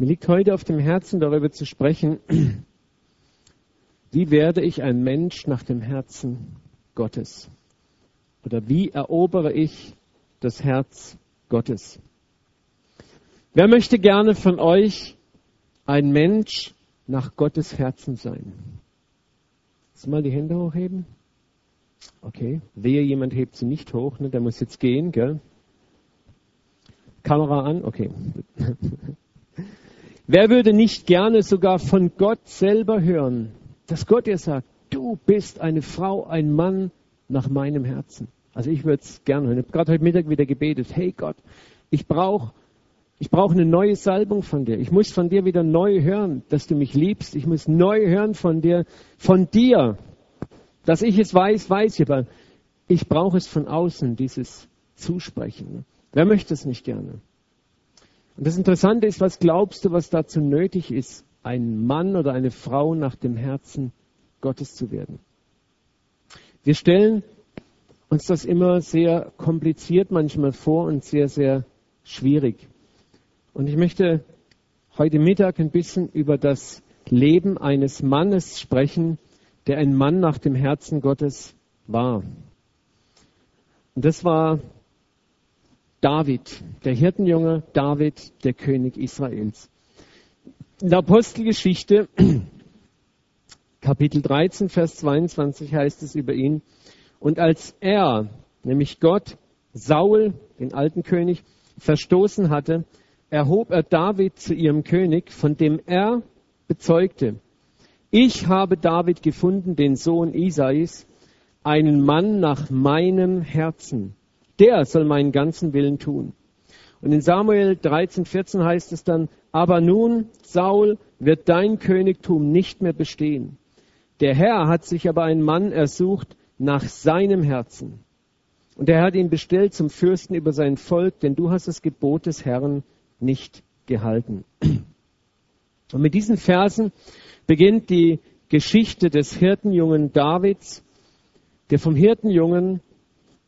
Mir liegt heute auf dem Herzen, darüber zu sprechen, wie werde ich ein Mensch nach dem Herzen Gottes? Oder wie erobere ich das Herz Gottes? Wer möchte gerne von euch ein Mensch nach Gottes Herzen sein? Lass mal die Hände hochheben. Okay. Wehe, jemand hebt sie nicht hoch, ne? der muss jetzt gehen, gell? Kamera an, okay. Wer würde nicht gerne sogar von Gott selber hören, dass Gott dir sagt, du bist eine Frau, ein Mann nach meinem Herzen. Also ich würde es gerne hören. Ich habe gerade heute Mittag wieder gebetet, hey Gott, ich brauche ich brauche eine neue Salbung von dir. Ich muss von dir wieder neu hören, dass du mich liebst. Ich muss neu hören von dir, von dir. Dass ich es weiß, weiß ich, aber ich brauche es von außen, dieses Zusprechen. Wer möchte es nicht gerne? Und das Interessante ist, was glaubst du, was dazu nötig ist, ein Mann oder eine Frau nach dem Herzen Gottes zu werden? Wir stellen uns das immer sehr kompliziert manchmal vor und sehr, sehr schwierig. Und ich möchte heute Mittag ein bisschen über das Leben eines Mannes sprechen, der ein Mann nach dem Herzen Gottes war. Und das war David, der Hirtenjunge David, der König Israels. In der Apostelgeschichte, Kapitel 13, Vers 22 heißt es über ihn, und als er, nämlich Gott, Saul, den alten König, verstoßen hatte, erhob er David zu ihrem König, von dem er bezeugte, ich habe David gefunden, den Sohn Isais, einen Mann nach meinem Herzen. Der soll meinen ganzen Willen tun. Und in Samuel 13, 14 heißt es dann, aber nun, Saul, wird dein Königtum nicht mehr bestehen. Der Herr hat sich aber einen Mann ersucht nach seinem Herzen. Und er hat ihn bestellt zum Fürsten über sein Volk, denn du hast das Gebot des Herrn nicht gehalten. Und mit diesen Versen beginnt die Geschichte des Hirtenjungen Davids, der vom Hirtenjungen,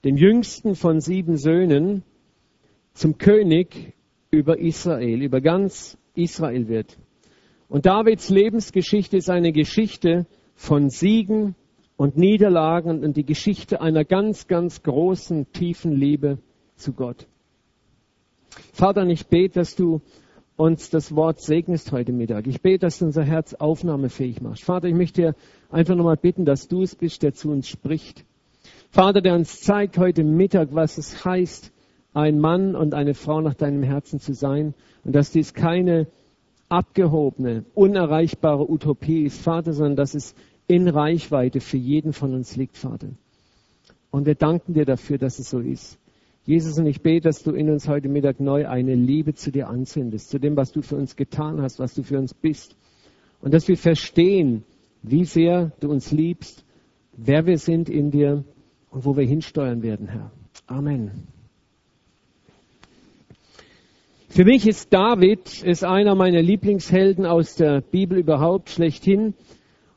dem jüngsten von sieben Söhnen, zum König über Israel, über ganz Israel wird. Und Davids Lebensgeschichte ist eine Geschichte von Siegen und Niederlagen und die Geschichte einer ganz, ganz großen, tiefen Liebe zu Gott. Vater, ich bete, dass du uns das Wort segnest heute Mittag. Ich bete, dass du unser Herz aufnahmefähig machst. Vater, ich möchte dir einfach nochmal bitten, dass du es bist, der zu uns spricht. Vater, der uns zeigt heute Mittag, was es heißt, ein Mann und eine Frau nach deinem Herzen zu sein und dass dies keine abgehobene, unerreichbare Utopie ist, Vater, sondern dass es in Reichweite für jeden von uns liegt, Vater. Und wir danken dir dafür, dass es so ist. Jesus, und ich bete, dass du in uns heute Mittag neu eine Liebe zu dir anzündest, zu dem, was du für uns getan hast, was du für uns bist. Und dass wir verstehen, wie sehr du uns liebst, wer wir sind in dir und wo wir hinsteuern werden, Herr. Amen. Für mich ist David ist einer meiner Lieblingshelden aus der Bibel überhaupt schlechthin.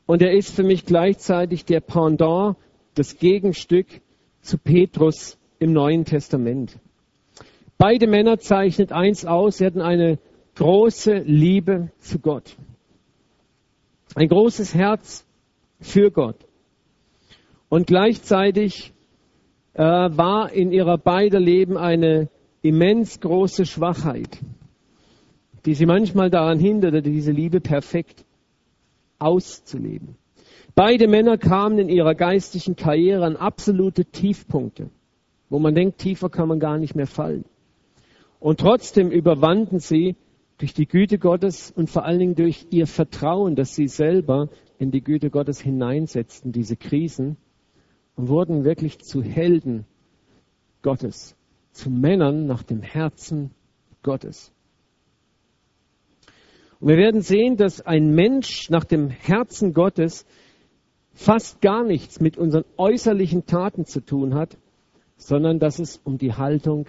Und er ist für mich gleichzeitig der Pendant, das Gegenstück zu Petrus im Neuen Testament. Beide Männer zeichnet eins aus, sie hatten eine große Liebe zu Gott. Ein großes Herz für Gott. Und gleichzeitig äh, war in ihrer beider Leben eine immens große Schwachheit, die sie manchmal daran hinderte, diese Liebe perfekt auszuleben. Beide Männer kamen in ihrer geistlichen Karriere an absolute Tiefpunkte wo man denkt, tiefer kann man gar nicht mehr fallen. Und trotzdem überwanden sie durch die Güte Gottes und vor allen Dingen durch ihr Vertrauen, dass sie selber in die Güte Gottes hineinsetzten, diese Krisen, wurden wirklich zu Helden Gottes, zu Männern nach dem Herzen Gottes. Und wir werden sehen, dass ein Mensch nach dem Herzen Gottes fast gar nichts mit unseren äußerlichen Taten zu tun hat, sondern dass es um die Haltung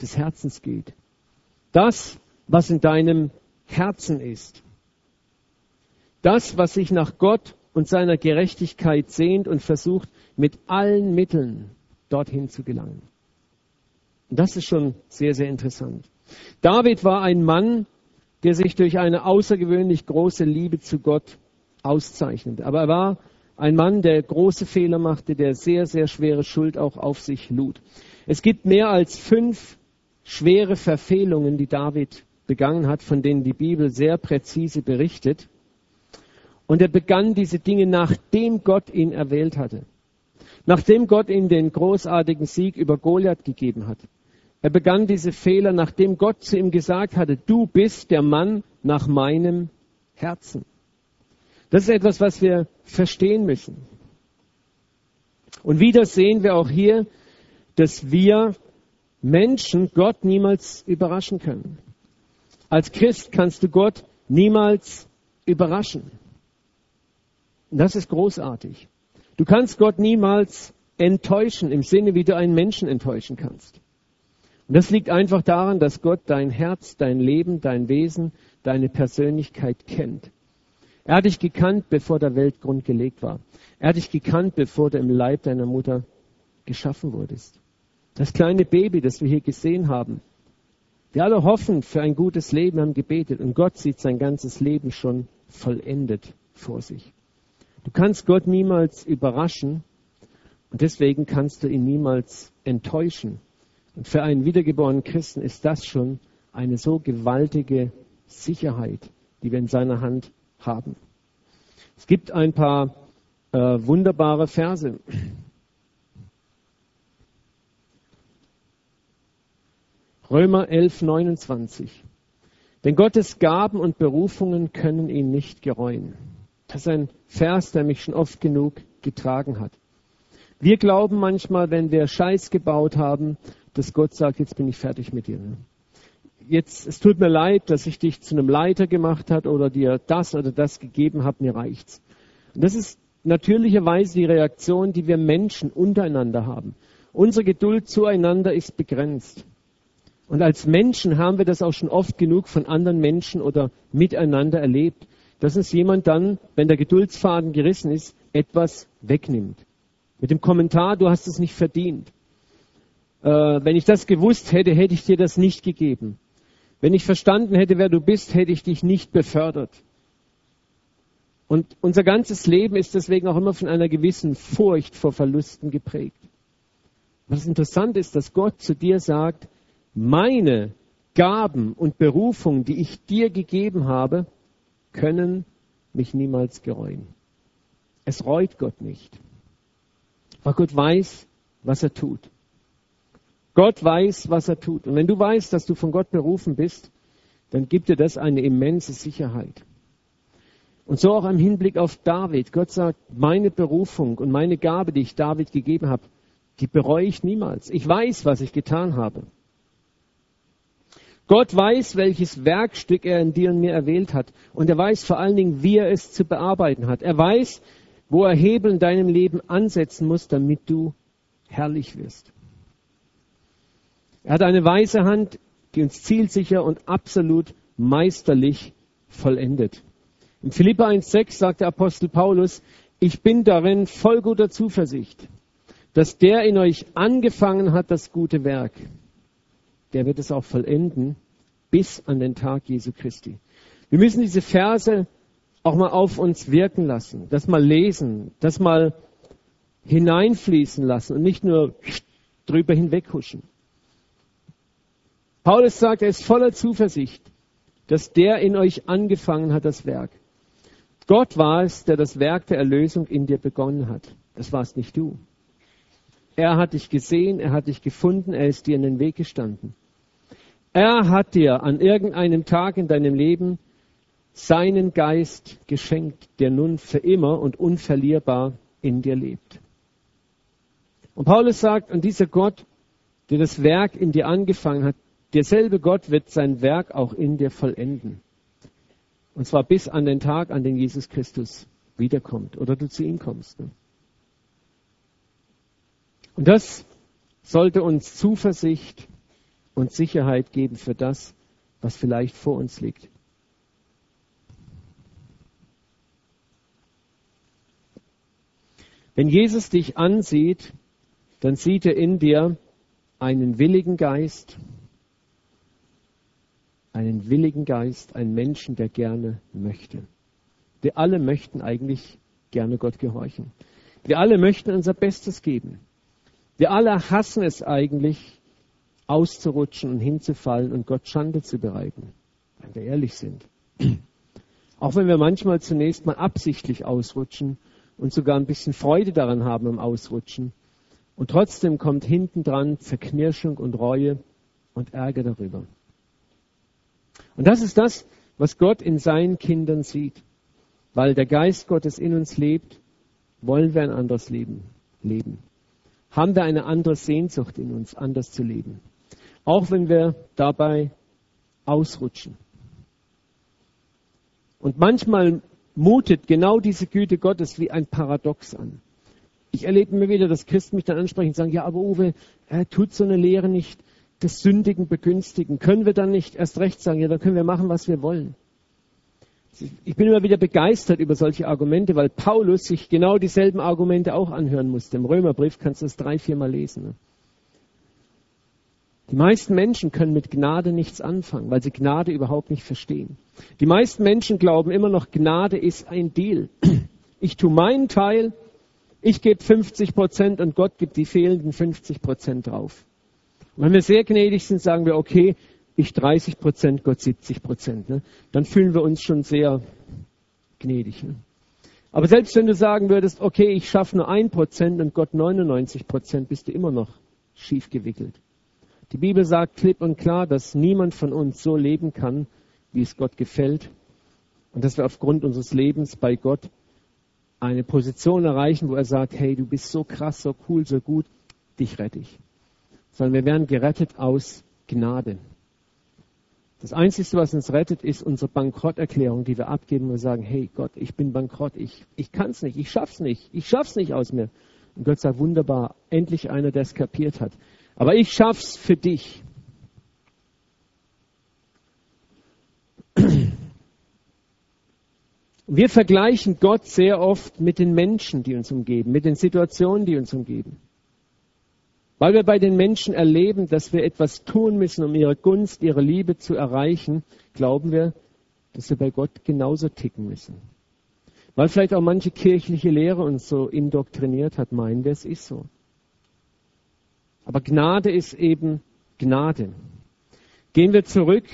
des Herzens geht. Das, was in deinem Herzen ist. Das, was sich nach Gott und seiner Gerechtigkeit sehnt und versucht, mit allen Mitteln dorthin zu gelangen. Und das ist schon sehr, sehr interessant. David war ein Mann, der sich durch eine außergewöhnlich große Liebe zu Gott auszeichnet. Aber er war ein Mann, der große Fehler machte, der sehr, sehr schwere Schuld auch auf sich lud. Es gibt mehr als fünf schwere Verfehlungen, die David begangen hat, von denen die Bibel sehr präzise berichtet. Und er begann diese Dinge, nachdem Gott ihn erwählt hatte. Nachdem Gott ihm den großartigen Sieg über Goliath gegeben hat. Er begann diese Fehler, nachdem Gott zu ihm gesagt hatte, du bist der Mann nach meinem Herzen. Das ist etwas, was wir verstehen müssen. Und wieder sehen wir auch hier, dass wir Menschen Gott niemals überraschen können. Als Christ kannst du Gott niemals überraschen. Das ist großartig. Du kannst Gott niemals enttäuschen im Sinne, wie du einen Menschen enttäuschen kannst. Und das liegt einfach daran, dass Gott dein Herz, dein Leben, dein Wesen, deine Persönlichkeit kennt. Er hat dich gekannt, bevor der Weltgrund gelegt war. Er hat dich gekannt, bevor du im Leib deiner Mutter geschaffen wurdest. Das kleine Baby, das wir hier gesehen haben. Wir alle hoffen für ein gutes Leben, haben gebetet und Gott sieht sein ganzes Leben schon vollendet vor sich. Du kannst Gott niemals überraschen und deswegen kannst du ihn niemals enttäuschen. Und für einen wiedergeborenen Christen ist das schon eine so gewaltige Sicherheit, die wir in seiner Hand haben. Es gibt ein paar äh, wunderbare Verse. Römer 11, 29. Denn Gottes Gaben und Berufungen können ihn nicht gereuen. Das ist ein Vers, der mich schon oft genug getragen hat. Wir glauben manchmal, wenn wir Scheiß gebaut haben, dass Gott sagt, jetzt bin ich fertig mit dir. Jetzt, es tut mir leid, dass ich dich zu einem Leiter gemacht hat oder dir das oder das gegeben habe, mir reicht's. Und das ist natürlicherweise die Reaktion, die wir Menschen untereinander haben. Unsere Geduld zueinander ist begrenzt. Und als Menschen haben wir das auch schon oft genug von anderen Menschen oder miteinander erlebt dass uns jemand dann, wenn der Geduldsfaden gerissen ist, etwas wegnimmt. Mit dem Kommentar, du hast es nicht verdient. Äh, wenn ich das gewusst hätte, hätte ich dir das nicht gegeben. Wenn ich verstanden hätte, wer du bist, hätte ich dich nicht befördert. Und unser ganzes Leben ist deswegen auch immer von einer gewissen Furcht vor Verlusten geprägt. Was interessant ist, dass Gott zu dir sagt, meine Gaben und Berufung, die ich dir gegeben habe, können mich niemals gereuen. Es reut Gott nicht. Weil Gott weiß, was er tut. Gott weiß, was er tut. Und wenn du weißt, dass du von Gott berufen bist, dann gibt dir das eine immense Sicherheit. Und so auch im Hinblick auf David. Gott sagt, meine Berufung und meine Gabe, die ich David gegeben habe, die bereue ich niemals. Ich weiß, was ich getan habe. Gott weiß, welches Werkstück er in dir und mir erwählt hat. Und er weiß vor allen Dingen, wie er es zu bearbeiten hat. Er weiß, wo er Hebel in deinem Leben ansetzen muss, damit du herrlich wirst. Er hat eine weise Hand, die uns zielsicher und absolut meisterlich vollendet. In Philippa 1,6 sagt der Apostel Paulus, ich bin darin voll guter Zuversicht, dass der in euch angefangen hat, das gute Werk, der wird es auch vollenden bis an den Tag Jesu Christi. Wir müssen diese Verse auch mal auf uns wirken lassen, das mal lesen, das mal hineinfließen lassen und nicht nur drüber hinweghuschen. Paulus sagt, er ist voller Zuversicht, dass der in euch angefangen hat, das Werk. Gott war es, der das Werk der Erlösung in dir begonnen hat. Das warst nicht du. Er hat dich gesehen, er hat dich gefunden, er ist dir in den Weg gestanden. Er hat dir an irgendeinem Tag in deinem Leben seinen Geist geschenkt, der nun für immer und unverlierbar in dir lebt. Und Paulus sagt, und dieser Gott, der das Werk in dir angefangen hat, derselbe Gott wird sein Werk auch in dir vollenden. Und zwar bis an den Tag, an den Jesus Christus wiederkommt oder du zu ihm kommst. Ne? Und das sollte uns Zuversicht und Sicherheit geben für das, was vielleicht vor uns liegt. Wenn Jesus dich ansieht, dann sieht er in dir einen willigen Geist, einen willigen Geist, einen Menschen, der gerne möchte. Wir alle möchten eigentlich gerne Gott gehorchen. Wir alle möchten unser Bestes geben. Wir alle hassen es eigentlich, auszurutschen und hinzufallen und Gott Schande zu bereiten, wenn wir ehrlich sind. Auch wenn wir manchmal zunächst mal absichtlich ausrutschen und sogar ein bisschen Freude daran haben am Ausrutschen. Und trotzdem kommt hinten dran Zerknirschung und Reue und Ärger darüber. Und das ist das, was Gott in seinen Kindern sieht. Weil der Geist Gottes in uns lebt, wollen wir ein anderes Leben leben. Haben wir eine andere Sehnsucht in uns, anders zu leben. Auch wenn wir dabei ausrutschen. Und manchmal mutet genau diese Güte Gottes wie ein Paradox an. Ich erlebe immer wieder, dass Christen mich dann ansprechen und sagen, ja, aber Uwe, er tut so eine Lehre nicht des Sündigen begünstigen. Können wir dann nicht erst recht sagen, ja, dann können wir machen, was wir wollen. Ich bin immer wieder begeistert über solche Argumente, weil Paulus sich genau dieselben Argumente auch anhören musste. Im Römerbrief kannst du das drei, viermal lesen. Ne? Die meisten Menschen können mit Gnade nichts anfangen, weil sie Gnade überhaupt nicht verstehen. Die meisten Menschen glauben immer noch, Gnade ist ein Deal. Ich tue meinen Teil, ich gebe 50 Prozent und Gott gibt die fehlenden 50 Prozent drauf. Und wenn wir sehr gnädig sind, sagen wir, okay, ich 30 Prozent, Gott 70 Prozent. Ne? Dann fühlen wir uns schon sehr gnädig. Ne? Aber selbst wenn du sagen würdest, okay, ich schaffe nur ein Prozent und Gott 99 Prozent, bist du immer noch schief gewickelt. Die Bibel sagt klipp und klar, dass niemand von uns so leben kann, wie es Gott gefällt. Und dass wir aufgrund unseres Lebens bei Gott eine Position erreichen, wo er sagt, hey, du bist so krass, so cool, so gut, dich rette ich. Sondern wir werden gerettet aus Gnade. Das Einzige, was uns rettet, ist unsere Bankrotterklärung, die wir abgeben und sagen, hey Gott, ich bin bankrott, ich, ich kann es nicht, ich schaff's nicht, ich schaff's nicht aus mir. Und Gott sagt, wunderbar, endlich einer, der es kapiert hat. Aber ich schaff's für dich. Wir vergleichen Gott sehr oft mit den Menschen, die uns umgeben, mit den Situationen, die uns umgeben. Weil wir bei den Menschen erleben, dass wir etwas tun müssen, um ihre Gunst, ihre Liebe zu erreichen, glauben wir, dass wir bei Gott genauso ticken müssen. Weil vielleicht auch manche kirchliche Lehre uns so indoktriniert hat, meinen wir, es ist so. Aber Gnade ist eben Gnade. Gehen wir zurück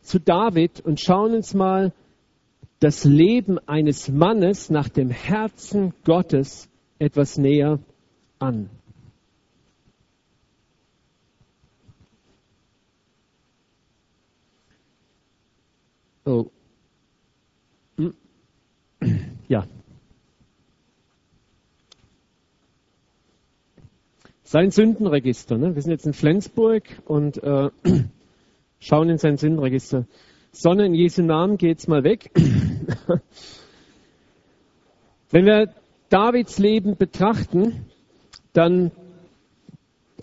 zu David und schauen uns mal das Leben eines Mannes nach dem Herzen Gottes etwas näher an. Oh. Hm. Ja. Sein Sündenregister. Ne? Wir sind jetzt in Flensburg und äh, schauen in sein Sündenregister. Sonne in Jesu Namen geht's mal weg. Wenn wir Davids Leben betrachten, dann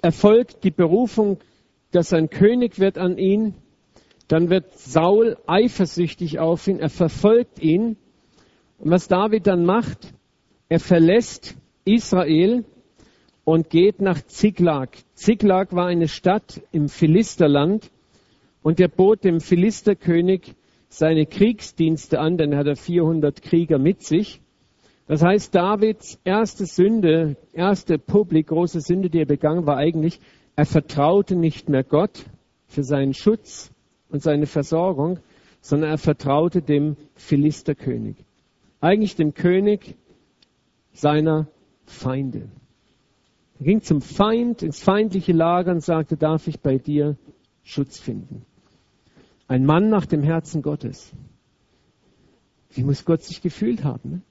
erfolgt die Berufung, dass ein König wird an ihn dann wird Saul eifersüchtig auf ihn, er verfolgt ihn. Und was David dann macht, er verlässt Israel und geht nach Ziklag. Ziklag war eine Stadt im Philisterland und er bot dem Philisterkönig seine Kriegsdienste an, denn er hatte 400 Krieger mit sich. Das heißt, Davids erste Sünde, erste publik große Sünde, die er begangen, war eigentlich, er vertraute nicht mehr Gott für seinen Schutz und seine Versorgung, sondern er vertraute dem Philisterkönig. Eigentlich dem König seiner Feinde. Er ging zum Feind, ins feindliche Lager und sagte, darf ich bei dir Schutz finden? Ein Mann nach dem Herzen Gottes. Wie muss Gott sich gefühlt haben? Ne?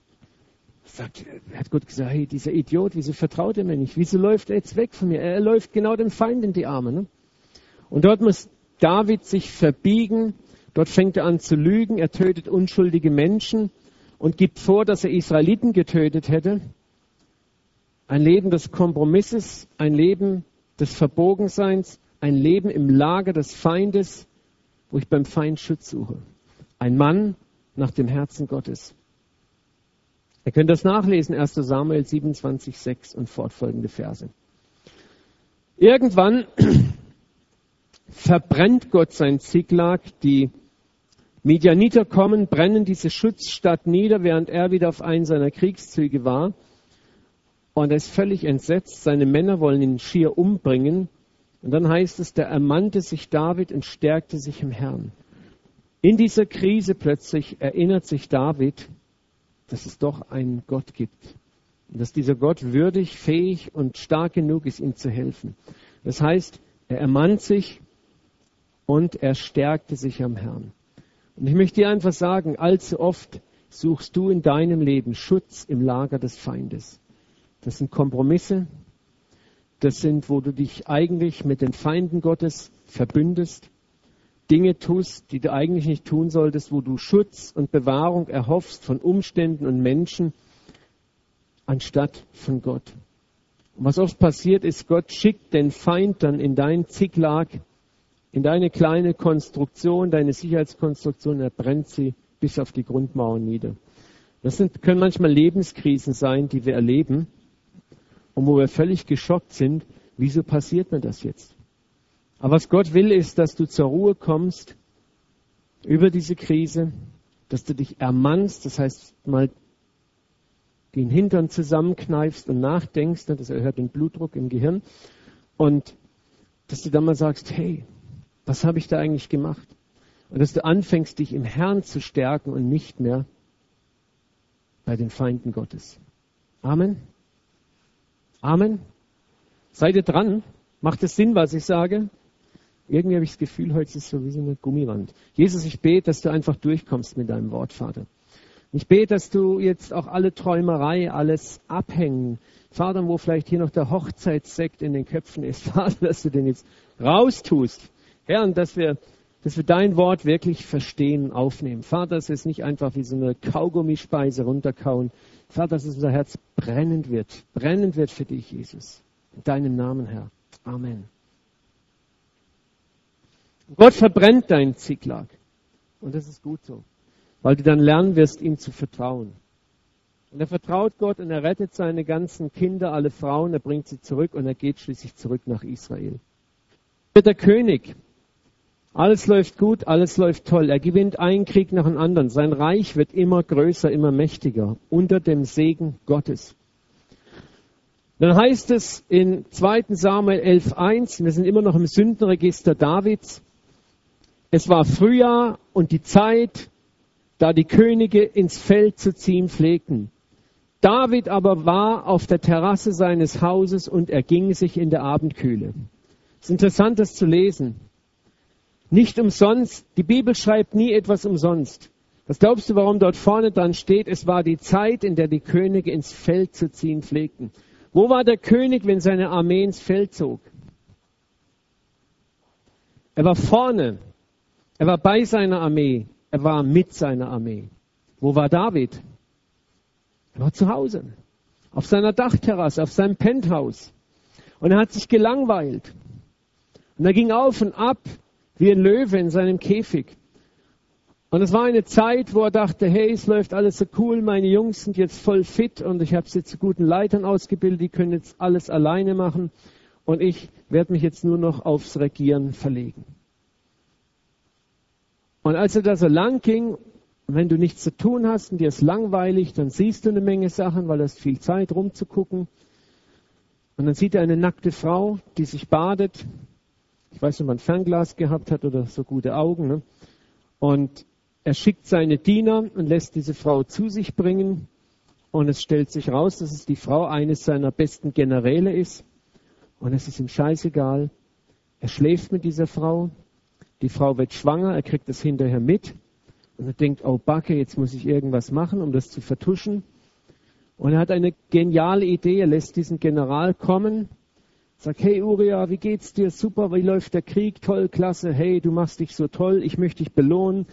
Sagt, hat Gott gesagt, hey, dieser Idiot, wieso vertraut er mir nicht? Wieso läuft er jetzt weg von mir? Er läuft genau dem Feind in die Arme. Ne? Und dort muss David sich verbiegen. Dort fängt er an zu lügen. Er tötet unschuldige Menschen und gibt vor, dass er Israeliten getötet hätte. Ein Leben des Kompromisses, ein Leben des Verbogenseins, ein Leben im Lager des Feindes, wo ich beim Feind Schutz suche. Ein Mann nach dem Herzen Gottes. Ihr könnt das nachlesen, 1 Samuel 27, 6 und fortfolgende Verse. Irgendwann verbrennt Gott sein Ziklag. Die Medianiter kommen, brennen diese Schutzstadt nieder, während er wieder auf einen seiner Kriegszüge war. Und er ist völlig entsetzt. Seine Männer wollen ihn schier umbringen. Und dann heißt es, der ermannte sich David und stärkte sich im Herrn. In dieser Krise plötzlich erinnert sich David, dass es doch einen Gott gibt. Und dass dieser Gott würdig, fähig und stark genug ist, ihm zu helfen. Das heißt, er ermannt sich und er stärkte sich am Herrn. Und ich möchte dir einfach sagen, allzu oft suchst du in deinem Leben Schutz im Lager des Feindes. Das sind Kompromisse, das sind, wo du dich eigentlich mit den Feinden Gottes verbündest, Dinge tust, die du eigentlich nicht tun solltest, wo du Schutz und Bewahrung erhoffst von Umständen und Menschen, anstatt von Gott. Und was oft passiert ist, Gott schickt den Feind dann in dein Zicklag, in deine kleine Konstruktion, deine Sicherheitskonstruktion, er brennt sie bis auf die Grundmauern nieder. Das sind, können manchmal Lebenskrisen sein, die wir erleben und wo wir völlig geschockt sind, wieso passiert mir das jetzt? Aber was Gott will, ist, dass du zur Ruhe kommst über diese Krise, dass du dich ermannst, das heißt mal den Hintern zusammenkneifst und nachdenkst, das erhöht den Blutdruck im Gehirn und dass du dann mal sagst, hey, was habe ich da eigentlich gemacht? Und dass du anfängst, dich im Herrn zu stärken und nicht mehr bei den Feinden Gottes. Amen. Amen. Seid ihr dran? Macht es Sinn, was ich sage? Irgendwie habe ich das Gefühl, heute ist es so wie so eine Gummiwand. Jesus, ich bete, dass du einfach durchkommst mit deinem Wort, Vater. Ich bete, dass du jetzt auch alle Träumerei, alles abhängen, Vater, wo vielleicht hier noch der Hochzeitssekt in den Köpfen ist, Vater, dass du den jetzt raustust. Herr, und dass wir, dass wir dein Wort wirklich verstehen, aufnehmen. Vater, dass es nicht einfach wie so eine Kaugummispeise runterkauen. Vater, dass unser Herz brennend wird, brennend wird für dich, Jesus. In deinem Namen, Herr. Amen. Gott verbrennt deinen Ziklag. Und das ist gut so, weil du dann lernen wirst, ihm zu vertrauen. Und er vertraut Gott und er rettet seine ganzen Kinder, alle Frauen, er bringt sie zurück und er geht schließlich zurück nach Israel. Wird der König, alles läuft gut, alles läuft toll. Er gewinnt einen Krieg nach dem anderen. Sein Reich wird immer größer, immer mächtiger unter dem Segen Gottes. Dann heißt es in 2. Samuel 11.1, wir sind immer noch im Sündenregister Davids, es war Frühjahr und die Zeit, da die Könige ins Feld zu ziehen pflegten. David aber war auf der Terrasse seines Hauses und erging sich in der Abendkühle. Es ist interessant, das zu lesen. Nicht umsonst, die Bibel schreibt nie etwas umsonst. Was glaubst du, warum dort vorne dran steht? Es war die Zeit, in der die Könige ins Feld zu ziehen pflegten. Wo war der König, wenn seine Armee ins Feld zog? Er war vorne. Er war bei seiner Armee. Er war mit seiner Armee. Wo war David? Er war zu Hause. Auf seiner Dachterrasse, auf seinem Penthouse. Und er hat sich gelangweilt. Und er ging auf und ab wie ein Löwe in seinem Käfig. Und es war eine Zeit, wo er dachte, hey, es läuft alles so cool, meine Jungs sind jetzt voll fit und ich habe sie zu guten Leitern ausgebildet, die können jetzt alles alleine machen und ich werde mich jetzt nur noch aufs Regieren verlegen. Und als er da so lang ging, wenn du nichts zu tun hast und dir ist langweilig, dann siehst du eine Menge Sachen, weil du hast viel Zeit rumzugucken. Und dann sieht er eine nackte Frau, die sich badet ich weiß nicht, ob man Fernglas gehabt hat oder so gute Augen. Ne? Und er schickt seine Diener und lässt diese Frau zu sich bringen. Und es stellt sich raus, dass es die Frau eines seiner besten Generäle ist. Und es ist ihm scheißegal. Er schläft mit dieser Frau. Die Frau wird schwanger. Er kriegt das hinterher mit. Und er denkt, oh Backe, jetzt muss ich irgendwas machen, um das zu vertuschen. Und er hat eine geniale Idee. Er lässt diesen General kommen Sag, hey Uriah, wie geht's dir? Super, wie läuft der Krieg? Toll, klasse. Hey, du machst dich so toll. Ich möchte dich belohnen.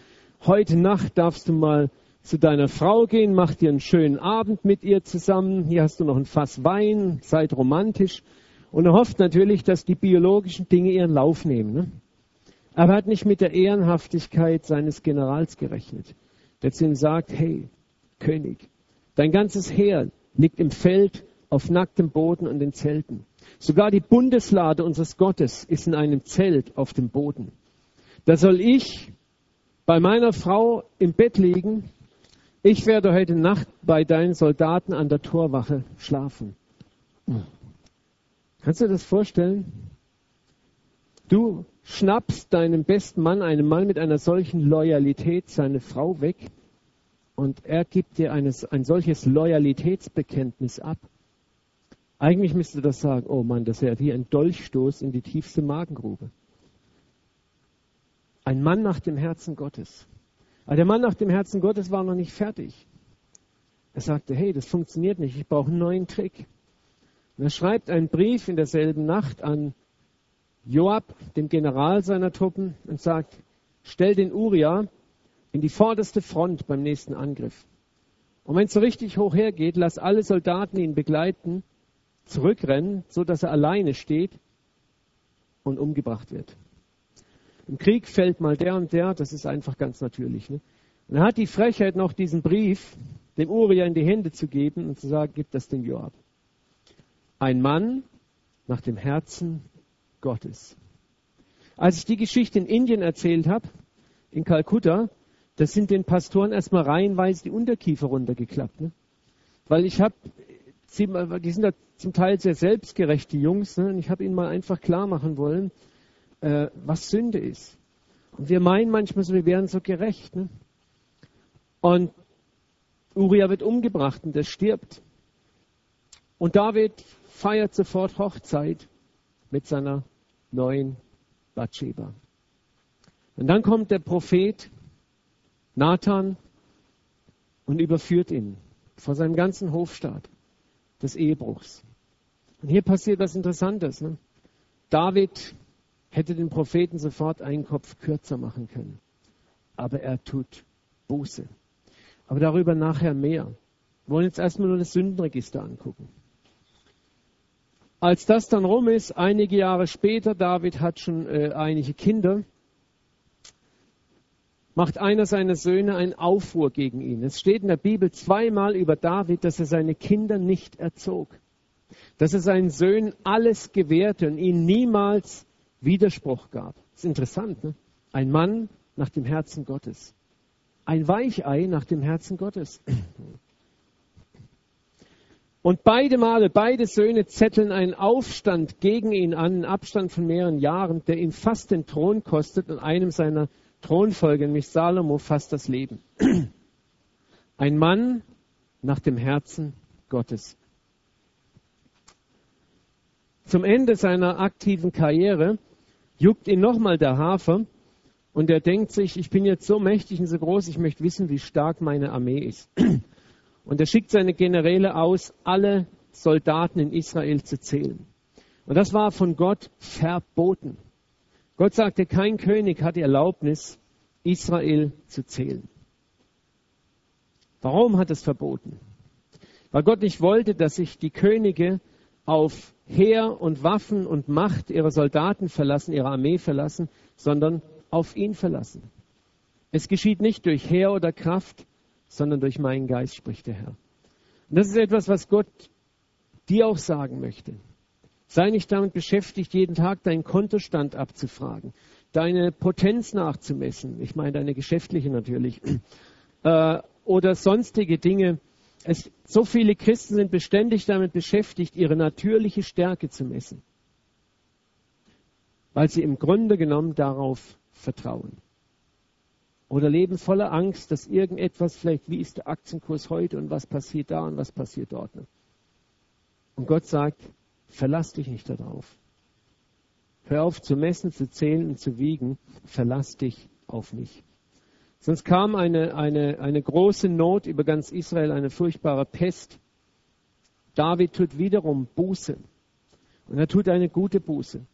Heute Nacht darfst du mal zu deiner Frau gehen, mach dir einen schönen Abend mit ihr zusammen. Hier hast du noch ein Fass Wein, seid romantisch. Und er hofft natürlich, dass die biologischen Dinge ihren Lauf nehmen. Ne? Aber er hat nicht mit der Ehrenhaftigkeit seines Generals gerechnet, der zu ihm sagt, hey, König, dein ganzes Heer liegt im Feld auf nacktem Boden und in Zelten. Sogar die Bundeslade unseres Gottes ist in einem Zelt auf dem Boden. Da soll ich bei meiner Frau im Bett liegen. Ich werde heute Nacht bei deinen Soldaten an der Torwache schlafen. Kannst du dir das vorstellen? Du schnappst deinem besten Mann, einem Mann mit einer solchen Loyalität, seine Frau weg und er gibt dir eines, ein solches Loyalitätsbekenntnis ab. Eigentlich müsste das sagen, oh Mann, das wäre wie ein Dolchstoß in die tiefste Magengrube. Ein Mann nach dem Herzen Gottes. Aber der Mann nach dem Herzen Gottes war noch nicht fertig. Er sagte, hey, das funktioniert nicht, ich brauche einen neuen Trick. Und er schreibt einen Brief in derselben Nacht an Joab, dem General seiner Truppen, und sagt, stell den Uriah in die vorderste Front beim nächsten Angriff. Und wenn es so richtig hoch hergeht, lass alle Soldaten ihn begleiten, zurückrennen, so dass er alleine steht und umgebracht wird. Im Krieg fällt mal der und der, das ist einfach ganz natürlich. Ne? Und er hat die Frechheit noch diesen Brief dem Uriah in die Hände zu geben und zu sagen, gib das dem Joab. Ein Mann nach dem Herzen Gottes. Als ich die Geschichte in Indien erzählt habe, in Kalkutta, da sind den Pastoren erstmal reihenweise die Unterkiefer runtergeklappt. Ne? Weil ich habe, die sind da zum Teil sehr selbstgerechte Jungs, ne? und ich habe ihnen mal einfach klar machen wollen, äh, was Sünde ist. Und wir meinen manchmal so, wir wären so gerecht. Ne? Und Uriah wird umgebracht und er stirbt. Und David feiert sofort Hochzeit mit seiner neuen Bathsheba. Und dann kommt der Prophet Nathan und überführt ihn vor seinem ganzen Hofstaat des Ehebruchs. Und hier passiert was Interessantes. Ne? David hätte den Propheten sofort einen Kopf kürzer machen können. Aber er tut Buße. Aber darüber nachher mehr. Wir wollen jetzt erstmal nur das Sündenregister angucken. Als das dann rum ist, einige Jahre später, David hat schon äh, einige Kinder, macht einer seiner Söhne einen Aufruhr gegen ihn. Es steht in der Bibel zweimal über David, dass er seine Kinder nicht erzog. Dass er seinen Söhnen alles gewährte und ihnen niemals Widerspruch gab. Das ist interessant, ne? Ein Mann nach dem Herzen Gottes. Ein Weichei nach dem Herzen Gottes. Und beide Male, beide Söhne zetteln einen Aufstand gegen ihn an, einen Abstand von mehreren Jahren, der ihm fast den Thron kostet und einem seiner Thronfolger, nämlich Salomo, fast das Leben. Ein Mann nach dem Herzen Gottes. Zum Ende seiner aktiven Karriere juckt ihn nochmal der Hafer und er denkt sich, ich bin jetzt so mächtig und so groß, ich möchte wissen, wie stark meine Armee ist. Und er schickt seine Generäle aus, alle Soldaten in Israel zu zählen. Und das war von Gott verboten. Gott sagte, kein König hat die Erlaubnis, Israel zu zählen. Warum hat es verboten? Weil Gott nicht wollte, dass sich die Könige auf Heer und Waffen und Macht ihrer Soldaten verlassen, ihrer Armee verlassen, sondern auf ihn verlassen. Es geschieht nicht durch Heer oder Kraft, sondern durch meinen Geist, spricht der Herr. Und das ist etwas, was Gott dir auch sagen möchte. Sei nicht damit beschäftigt, jeden Tag deinen Kontostand abzufragen, deine Potenz nachzumessen, ich meine deine geschäftliche natürlich, äh, oder sonstige Dinge. Es, so viele Christen sind beständig damit beschäftigt, ihre natürliche Stärke zu messen, weil sie im Grunde genommen darauf vertrauen. Oder leben voller Angst, dass irgendetwas vielleicht, wie ist der Aktienkurs heute und was passiert da und was passiert dort. Ne? Und Gott sagt, verlass dich nicht darauf. Hör auf zu messen, zu zählen und zu wiegen. Verlass dich auf mich. Sonst kam eine, eine, eine große Not über ganz Israel, eine furchtbare Pest. David tut wiederum Buße. Und er tut eine gute Buße.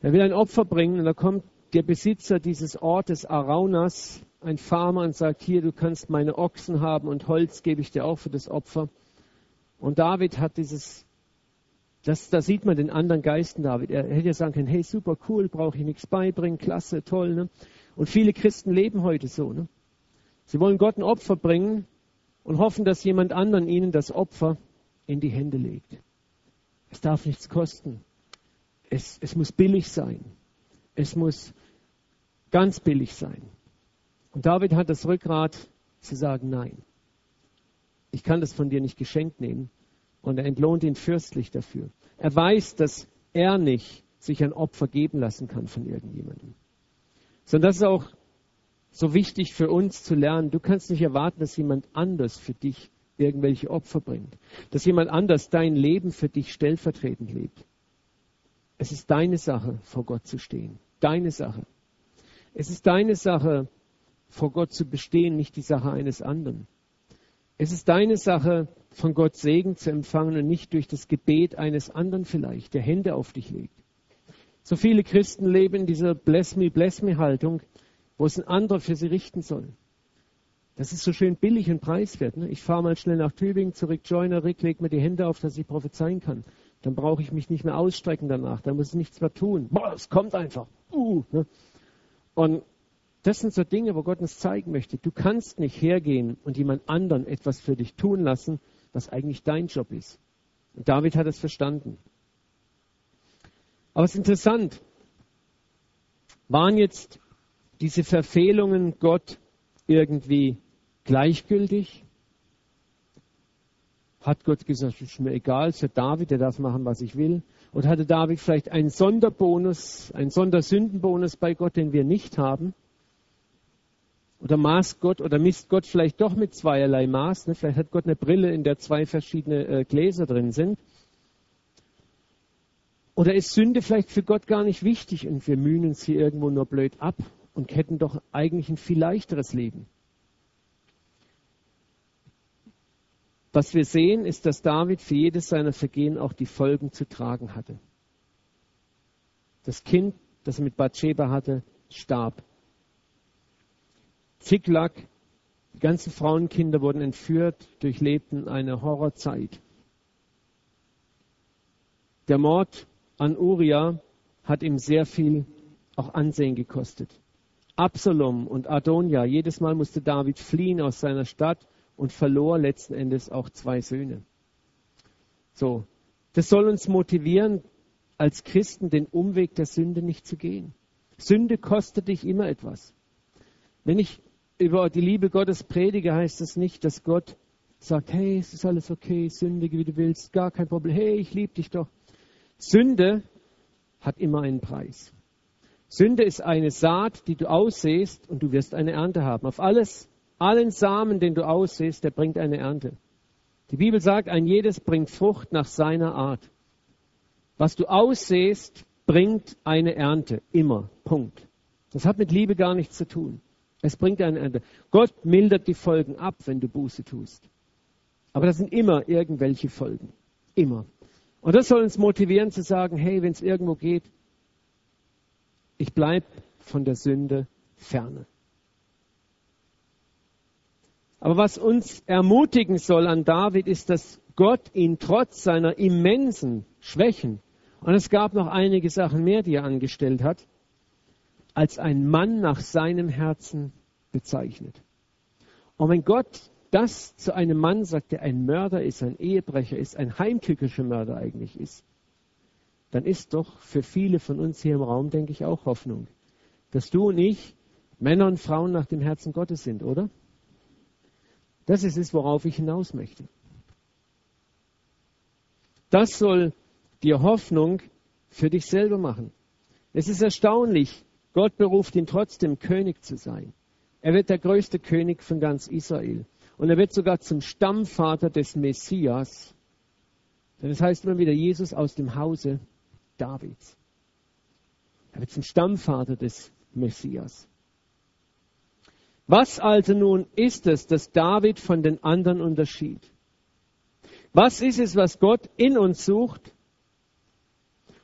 Er will ein Opfer bringen und da kommt der Besitzer dieses Ortes Araunas, ein Farmer, und sagt, hier, du kannst meine Ochsen haben und Holz gebe ich dir auch für das Opfer. Und David hat dieses, das, da sieht man den anderen Geisten David. Er hätte ja sagen können, hey, super cool, brauche ich nichts beibringen, klasse, toll. Ne? Und viele Christen leben heute so. Ne? Sie wollen Gott ein Opfer bringen und hoffen, dass jemand anderen ihnen das Opfer in die Hände legt. Es darf nichts kosten. Es, es muss billig sein. Es muss ganz billig sein. Und David hat das Rückgrat zu sagen, nein, ich kann das von dir nicht geschenkt nehmen. Und er entlohnt ihn fürstlich dafür. Er weiß, dass er nicht sich ein Opfer geben lassen kann von irgendjemandem. Sondern das ist auch so wichtig für uns zu lernen. Du kannst nicht erwarten, dass jemand anders für dich irgendwelche Opfer bringt. Dass jemand anders dein Leben für dich stellvertretend lebt. Es ist deine Sache, vor Gott zu stehen. Deine Sache. Es ist deine Sache, vor Gott zu bestehen, nicht die Sache eines anderen. Es ist deine Sache, von Gott Segen zu empfangen und nicht durch das Gebet eines anderen vielleicht, der Hände auf dich legt. So viele Christen leben in dieser Bless me, bless me Haltung, wo es ein anderer für sie richten soll. Das ist so schön billig und preiswert. Ne? Ich fahre mal schnell nach Tübingen zu Rick Joyner, Rick legt mir die Hände auf, dass ich prophezeien kann. Dann brauche ich mich nicht mehr ausstrecken danach, dann muss ich nichts mehr tun. Boah, es kommt einfach. Uh, ne? Und das sind so Dinge, wo Gott uns zeigen möchte. Du kannst nicht hergehen und jemand anderen etwas für dich tun lassen, was eigentlich dein Job ist. Und David hat es verstanden. Aber es ist interessant. Waren jetzt diese Verfehlungen Gott irgendwie gleichgültig? Hat Gott gesagt, ist mir egal, ist ja David, der darf machen, was ich will? Oder hatte David vielleicht einen Sonderbonus, einen Sondersündenbonus bei Gott, den wir nicht haben? Oder maßt Gott oder misst Gott vielleicht doch mit zweierlei Maß? Ne? Vielleicht hat Gott eine Brille, in der zwei verschiedene äh, Gläser drin sind. Oder ist Sünde vielleicht für Gott gar nicht wichtig und wir mühen uns hier irgendwo nur blöd ab und hätten doch eigentlich ein viel leichteres Leben? Was wir sehen, ist, dass David für jedes seiner Vergehen auch die Folgen zu tragen hatte. Das Kind, das er mit Bathsheba hatte, starb. Ziklag, die ganzen Frauenkinder wurden entführt, durchlebten eine Horrorzeit. Der Mord an Uriah hat ihm sehr viel auch Ansehen gekostet. Absalom und Adonia, jedes Mal musste David fliehen aus seiner Stadt und verlor letzten Endes auch zwei Söhne. So, das soll uns motivieren, als Christen den Umweg der Sünde nicht zu gehen. Sünde kostet dich immer etwas. Wenn ich über die Liebe Gottes predige, heißt es das nicht, dass Gott sagt, hey, es ist alles okay, sündige wie du willst, gar kein Problem, hey, ich liebe dich doch. Sünde hat immer einen Preis. Sünde ist eine Saat, die du aussäst und du wirst eine Ernte haben. Auf alles, allen Samen, den du aussäst, der bringt eine Ernte. Die Bibel sagt, ein jedes bringt Frucht nach seiner Art. Was du aussäst, bringt eine Ernte. Immer. Punkt. Das hat mit Liebe gar nichts zu tun. Es bringt Ernte. Gott mildert die Folgen ab, wenn du Buße tust. Aber das sind immer irgendwelche Folgen. Immer. Und das soll uns motivieren zu sagen, hey, wenn es irgendwo geht, ich bleibe von der Sünde ferne. Aber was uns ermutigen soll an David ist, dass Gott ihn trotz seiner immensen Schwächen, und es gab noch einige Sachen mehr, die er angestellt hat, als ein Mann nach seinem Herzen bezeichnet. Und wenn Gott das zu einem Mann sagt, der ein Mörder ist, ein Ehebrecher ist, ein heimtückischer Mörder eigentlich ist, dann ist doch für viele von uns hier im Raum, denke ich, auch Hoffnung, dass du und ich Männer und Frauen nach dem Herzen Gottes sind, oder? Das ist es, worauf ich hinaus möchte. Das soll dir Hoffnung für dich selber machen. Es ist erstaunlich, Gott beruft ihn trotzdem König zu sein. Er wird der größte König von ganz Israel. Und er wird sogar zum Stammvater des Messias. Denn es das heißt immer wieder Jesus aus dem Hause Davids. Er wird zum Stammvater des Messias. Was also nun ist es, das David von den anderen unterschied? Was ist es, was Gott in uns sucht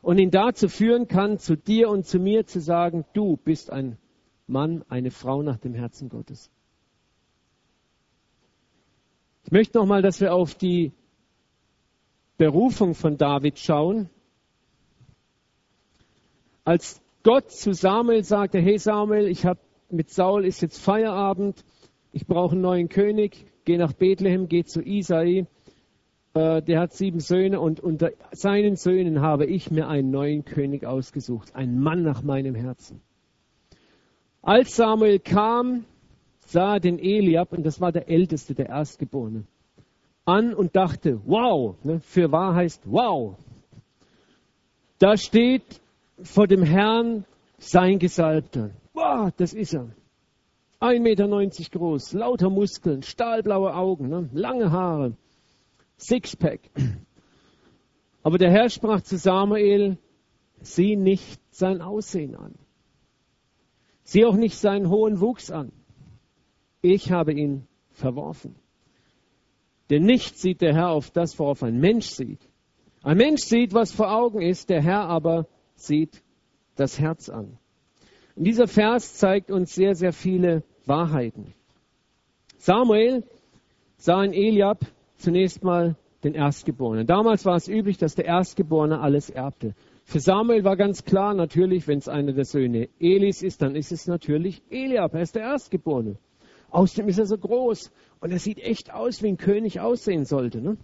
und ihn dazu führen kann, zu dir und zu mir zu sagen, du bist ein Mann, eine Frau nach dem Herzen Gottes? Ich möchte nochmal, dass wir auf die Berufung von David schauen. Als Gott zu Samuel sagte, hey Samuel, ich habe mit Saul ist jetzt Feierabend, ich brauche einen neuen König, geh nach Bethlehem, geh zu Isai. Äh, der hat sieben Söhne und unter seinen Söhnen habe ich mir einen neuen König ausgesucht, einen Mann nach meinem Herzen. Als Samuel kam, sah den Eliab, und das war der Älteste, der Erstgeborene, an und dachte, wow, ne, für wahr heißt wow. Da steht vor dem Herrn sein Gesalbter. Wow, das ist er. 1,90 Meter groß, lauter Muskeln, stahlblaue Augen, ne, lange Haare, Sixpack. Aber der Herr sprach zu Samuel, sieh nicht sein Aussehen an. Sieh auch nicht seinen hohen Wuchs an. Ich habe ihn verworfen. Denn nicht sieht der Herr auf das, worauf ein Mensch sieht. Ein Mensch sieht, was vor Augen ist, der Herr aber sieht das Herz an. Und dieser Vers zeigt uns sehr, sehr viele Wahrheiten. Samuel sah in Eliab zunächst mal den Erstgeborenen. Damals war es üblich, dass der Erstgeborene alles erbte. Für Samuel war ganz klar, natürlich, wenn es einer der Söhne Elis ist, dann ist es natürlich Eliab, er ist der Erstgeborene. Außerdem ist er so groß und er sieht echt aus, wie ein König aussehen sollte. Ne?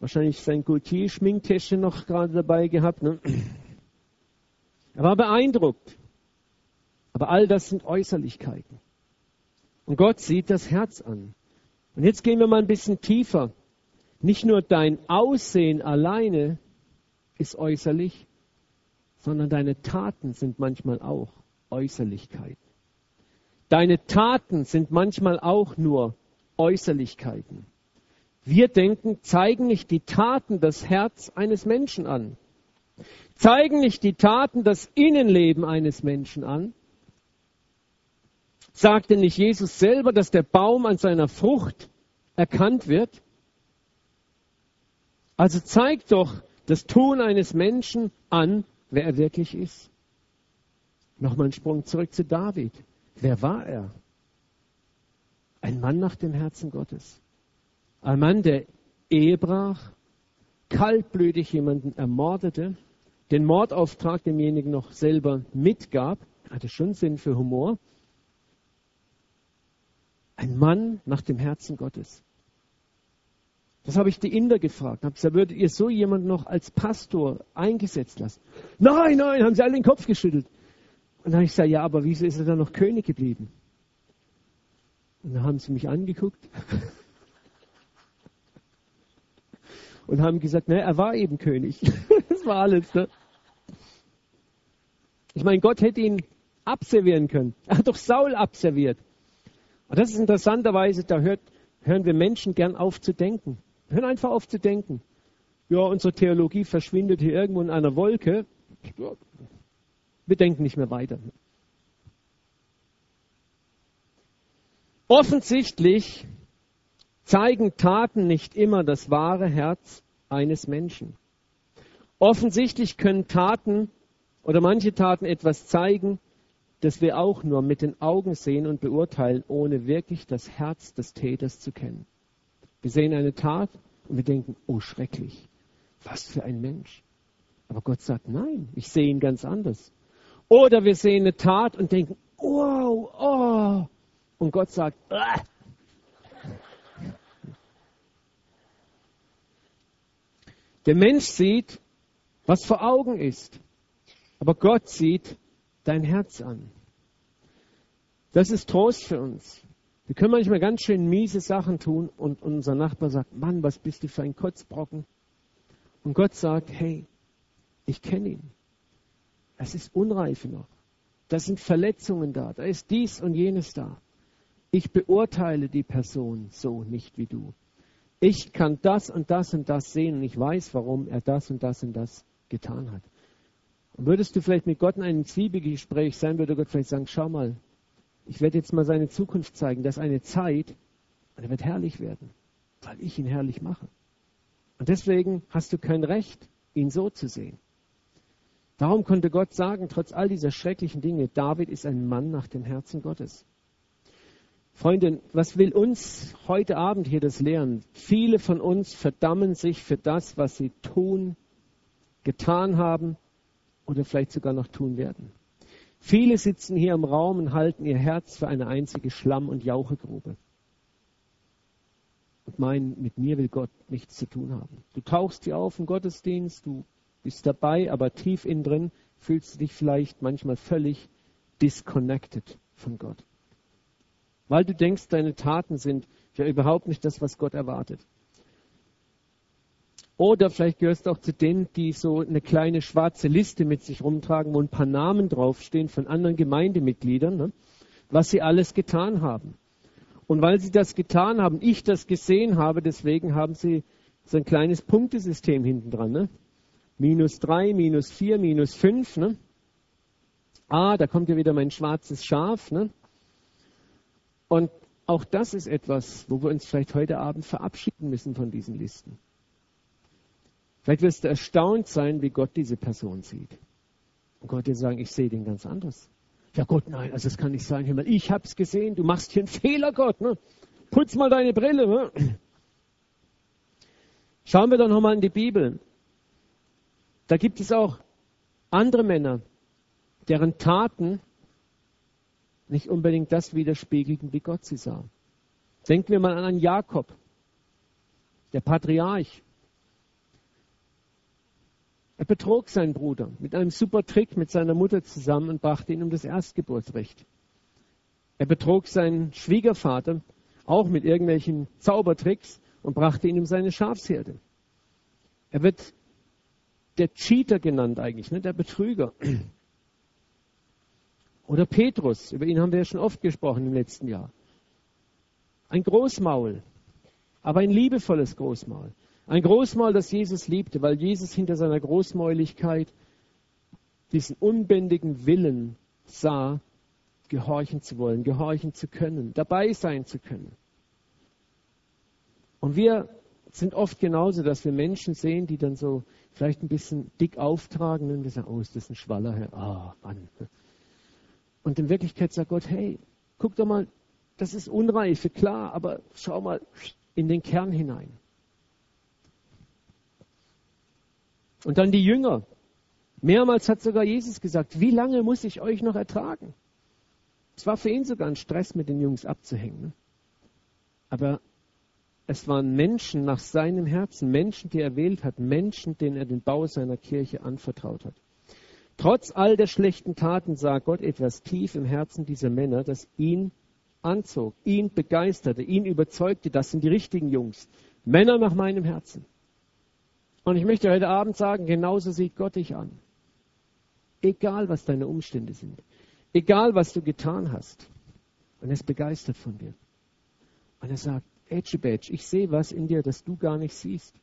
Wahrscheinlich sein Gautier-Schminktäschchen noch gerade dabei gehabt. Ne? Er war beeindruckt. Aber all das sind Äußerlichkeiten. Und Gott sieht das Herz an. Und jetzt gehen wir mal ein bisschen tiefer. Nicht nur dein Aussehen alleine ist äußerlich, sondern deine Taten sind manchmal auch Äußerlichkeiten. Deine Taten sind manchmal auch nur Äußerlichkeiten. Wir denken, zeigen nicht die Taten das Herz eines Menschen an. Zeigen nicht die Taten das Innenleben eines Menschen an. Sagte nicht Jesus selber, dass der Baum an seiner Frucht erkannt wird? Also zeigt doch das Tun eines Menschen an, wer er wirklich ist. Nochmal ein Sprung zurück zu David. Wer war er? Ein Mann nach dem Herzen Gottes. Ein Mann, der Ehe brach, kaltblütig jemanden ermordete, den Mordauftrag demjenigen noch selber mitgab, hatte schon Sinn für Humor. Ein Mann nach dem Herzen Gottes. Das habe ich die Inder gefragt. Habe gesagt, würdet ihr so jemanden noch als Pastor eingesetzt lassen? Nein, nein, haben sie alle den Kopf geschüttelt. Und dann habe ich gesagt, ja, aber wieso ist er dann noch König geblieben? Und dann haben sie mich angeguckt und haben gesagt, ne, er war eben König. das war alles. Ne? Ich meine, Gott hätte ihn abservieren können. Er hat doch Saul abserviert. Und das ist interessanterweise, da hört, hören wir Menschen gern auf zu denken. Wir hören einfach auf zu denken. Ja, unsere Theologie verschwindet hier irgendwo in einer Wolke. Wir denken nicht mehr weiter. Offensichtlich zeigen Taten nicht immer das wahre Herz eines Menschen. Offensichtlich können Taten oder manche Taten etwas zeigen, das wir auch nur mit den Augen sehen und beurteilen, ohne wirklich das Herz des Täters zu kennen. Wir sehen eine Tat und wir denken, oh schrecklich, was für ein Mensch. Aber Gott sagt, nein, ich sehe ihn ganz anders. Oder wir sehen eine Tat und denken, wow, oh. Und Gott sagt, ah. Der Mensch sieht, was vor Augen ist. Aber Gott sieht dein Herz an. Das ist Trost für uns. Wir können manchmal ganz schön miese Sachen tun und unser Nachbar sagt, Mann, was bist du für ein Kotzbrocken? Und Gott sagt, hey, ich kenne ihn. Es ist Unreife noch. Da sind Verletzungen da. Da ist dies und jenes da. Ich beurteile die Person so nicht wie du. Ich kann das und das und das sehen und ich weiß, warum er das und das und das getan hat. Würdest du vielleicht mit Gott in einem Zwiebelgespräch sein, würde Gott vielleicht sagen, schau mal, ich werde jetzt mal seine Zukunft zeigen. Das ist eine Zeit, und er wird herrlich werden, weil ich ihn herrlich mache. Und deswegen hast du kein Recht, ihn so zu sehen. Darum konnte Gott sagen, trotz all dieser schrecklichen Dinge, David ist ein Mann nach dem Herzen Gottes. Freunde, was will uns heute Abend hier das lehren? Viele von uns verdammen sich für das, was sie tun, getan haben oder vielleicht sogar noch tun werden. Viele sitzen hier im Raum und halten ihr Herz für eine einzige Schlamm- und Jauchegrube. und meinen, mit mir will Gott nichts zu tun haben. Du tauchst hier auf im Gottesdienst, du bist dabei, aber tief innen drin fühlst du dich vielleicht manchmal völlig disconnected von Gott. Weil du denkst, deine Taten sind ja überhaupt nicht das, was Gott erwartet. Oder vielleicht gehörst du auch zu denen, die so eine kleine schwarze Liste mit sich rumtragen, wo ein paar Namen draufstehen von anderen Gemeindemitgliedern, ne, was sie alles getan haben. Und weil sie das getan haben, ich das gesehen habe, deswegen haben sie so ein kleines Punktesystem hinten dran. Ne? Minus drei, minus vier, minus fünf. Ne? Ah, da kommt ja wieder mein schwarzes Schaf. Ne? Und auch das ist etwas, wo wir uns vielleicht heute Abend verabschieden müssen von diesen Listen. Vielleicht wirst du erstaunt sein, wie Gott diese Person sieht. Und Gott dir sagen, ich sehe den ganz anders. Ja Gott, nein, also das kann nicht sein, Himmel. Ich hab's gesehen, du machst hier einen Fehler, Gott. Ne? Putz mal deine Brille. Ne? Schauen wir doch nochmal in die Bibel. Da gibt es auch andere Männer, deren Taten nicht unbedingt das widerspiegelten, wie Gott sie sah. Denken wir mal an Jakob, der Patriarch. Er betrog seinen Bruder mit einem super Trick mit seiner Mutter zusammen und brachte ihn um das Erstgeburtsrecht. Er betrog seinen Schwiegervater auch mit irgendwelchen Zaubertricks und brachte ihn um seine Schafsherde. Er wird der Cheater genannt eigentlich, ne? der Betrüger. Oder Petrus, über ihn haben wir ja schon oft gesprochen im letzten Jahr. Ein Großmaul, aber ein liebevolles Großmaul. Ein Großmaul, das Jesus liebte, weil Jesus hinter seiner Großmäuligkeit diesen unbändigen Willen sah, gehorchen zu wollen, gehorchen zu können, dabei sein zu können. Und wir sind oft genauso, dass wir Menschen sehen, die dann so vielleicht ein bisschen dick auftragen und wir sagen, oh, ist das ein Schwaller, Herr? Ah, oh, Mann. Und in Wirklichkeit sagt Gott, hey, guck doch mal, das ist Unreife, klar, aber schau mal in den Kern hinein. Und dann die Jünger. Mehrmals hat sogar Jesus gesagt, wie lange muss ich euch noch ertragen? Es war für ihn sogar ein Stress, mit den Jungs abzuhängen. Ne? Aber es waren Menschen nach seinem Herzen, Menschen, die er wählt hat, Menschen, denen er den Bau seiner Kirche anvertraut hat. Trotz all der schlechten Taten sah Gott etwas tief im Herzen dieser Männer, das ihn anzog, ihn begeisterte, ihn überzeugte. Das sind die richtigen Jungs. Männer nach meinem Herzen. Und ich möchte heute Abend sagen, genauso sieht Gott dich an. Egal, was deine Umstände sind. Egal, was du getan hast. Und er ist begeistert von dir. Und er sagt, Edgebadge, ich sehe was in dir, das du gar nicht siehst.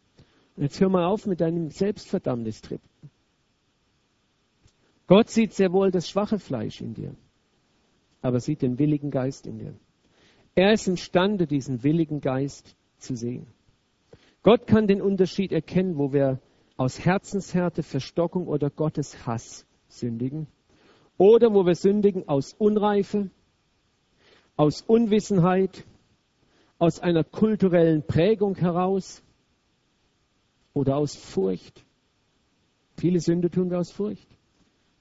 Und jetzt hör mal auf mit deinem Selbstverdammnistrip. Gott sieht sehr wohl das schwache Fleisch in dir, aber sieht den willigen Geist in dir. Er ist imstande, diesen willigen Geist zu sehen. Gott kann den Unterschied erkennen, wo wir aus Herzenshärte, Verstockung oder Gottes Hass sündigen oder wo wir sündigen aus Unreife, aus Unwissenheit, aus einer kulturellen Prägung heraus oder aus Furcht. Viele Sünde tun wir aus Furcht.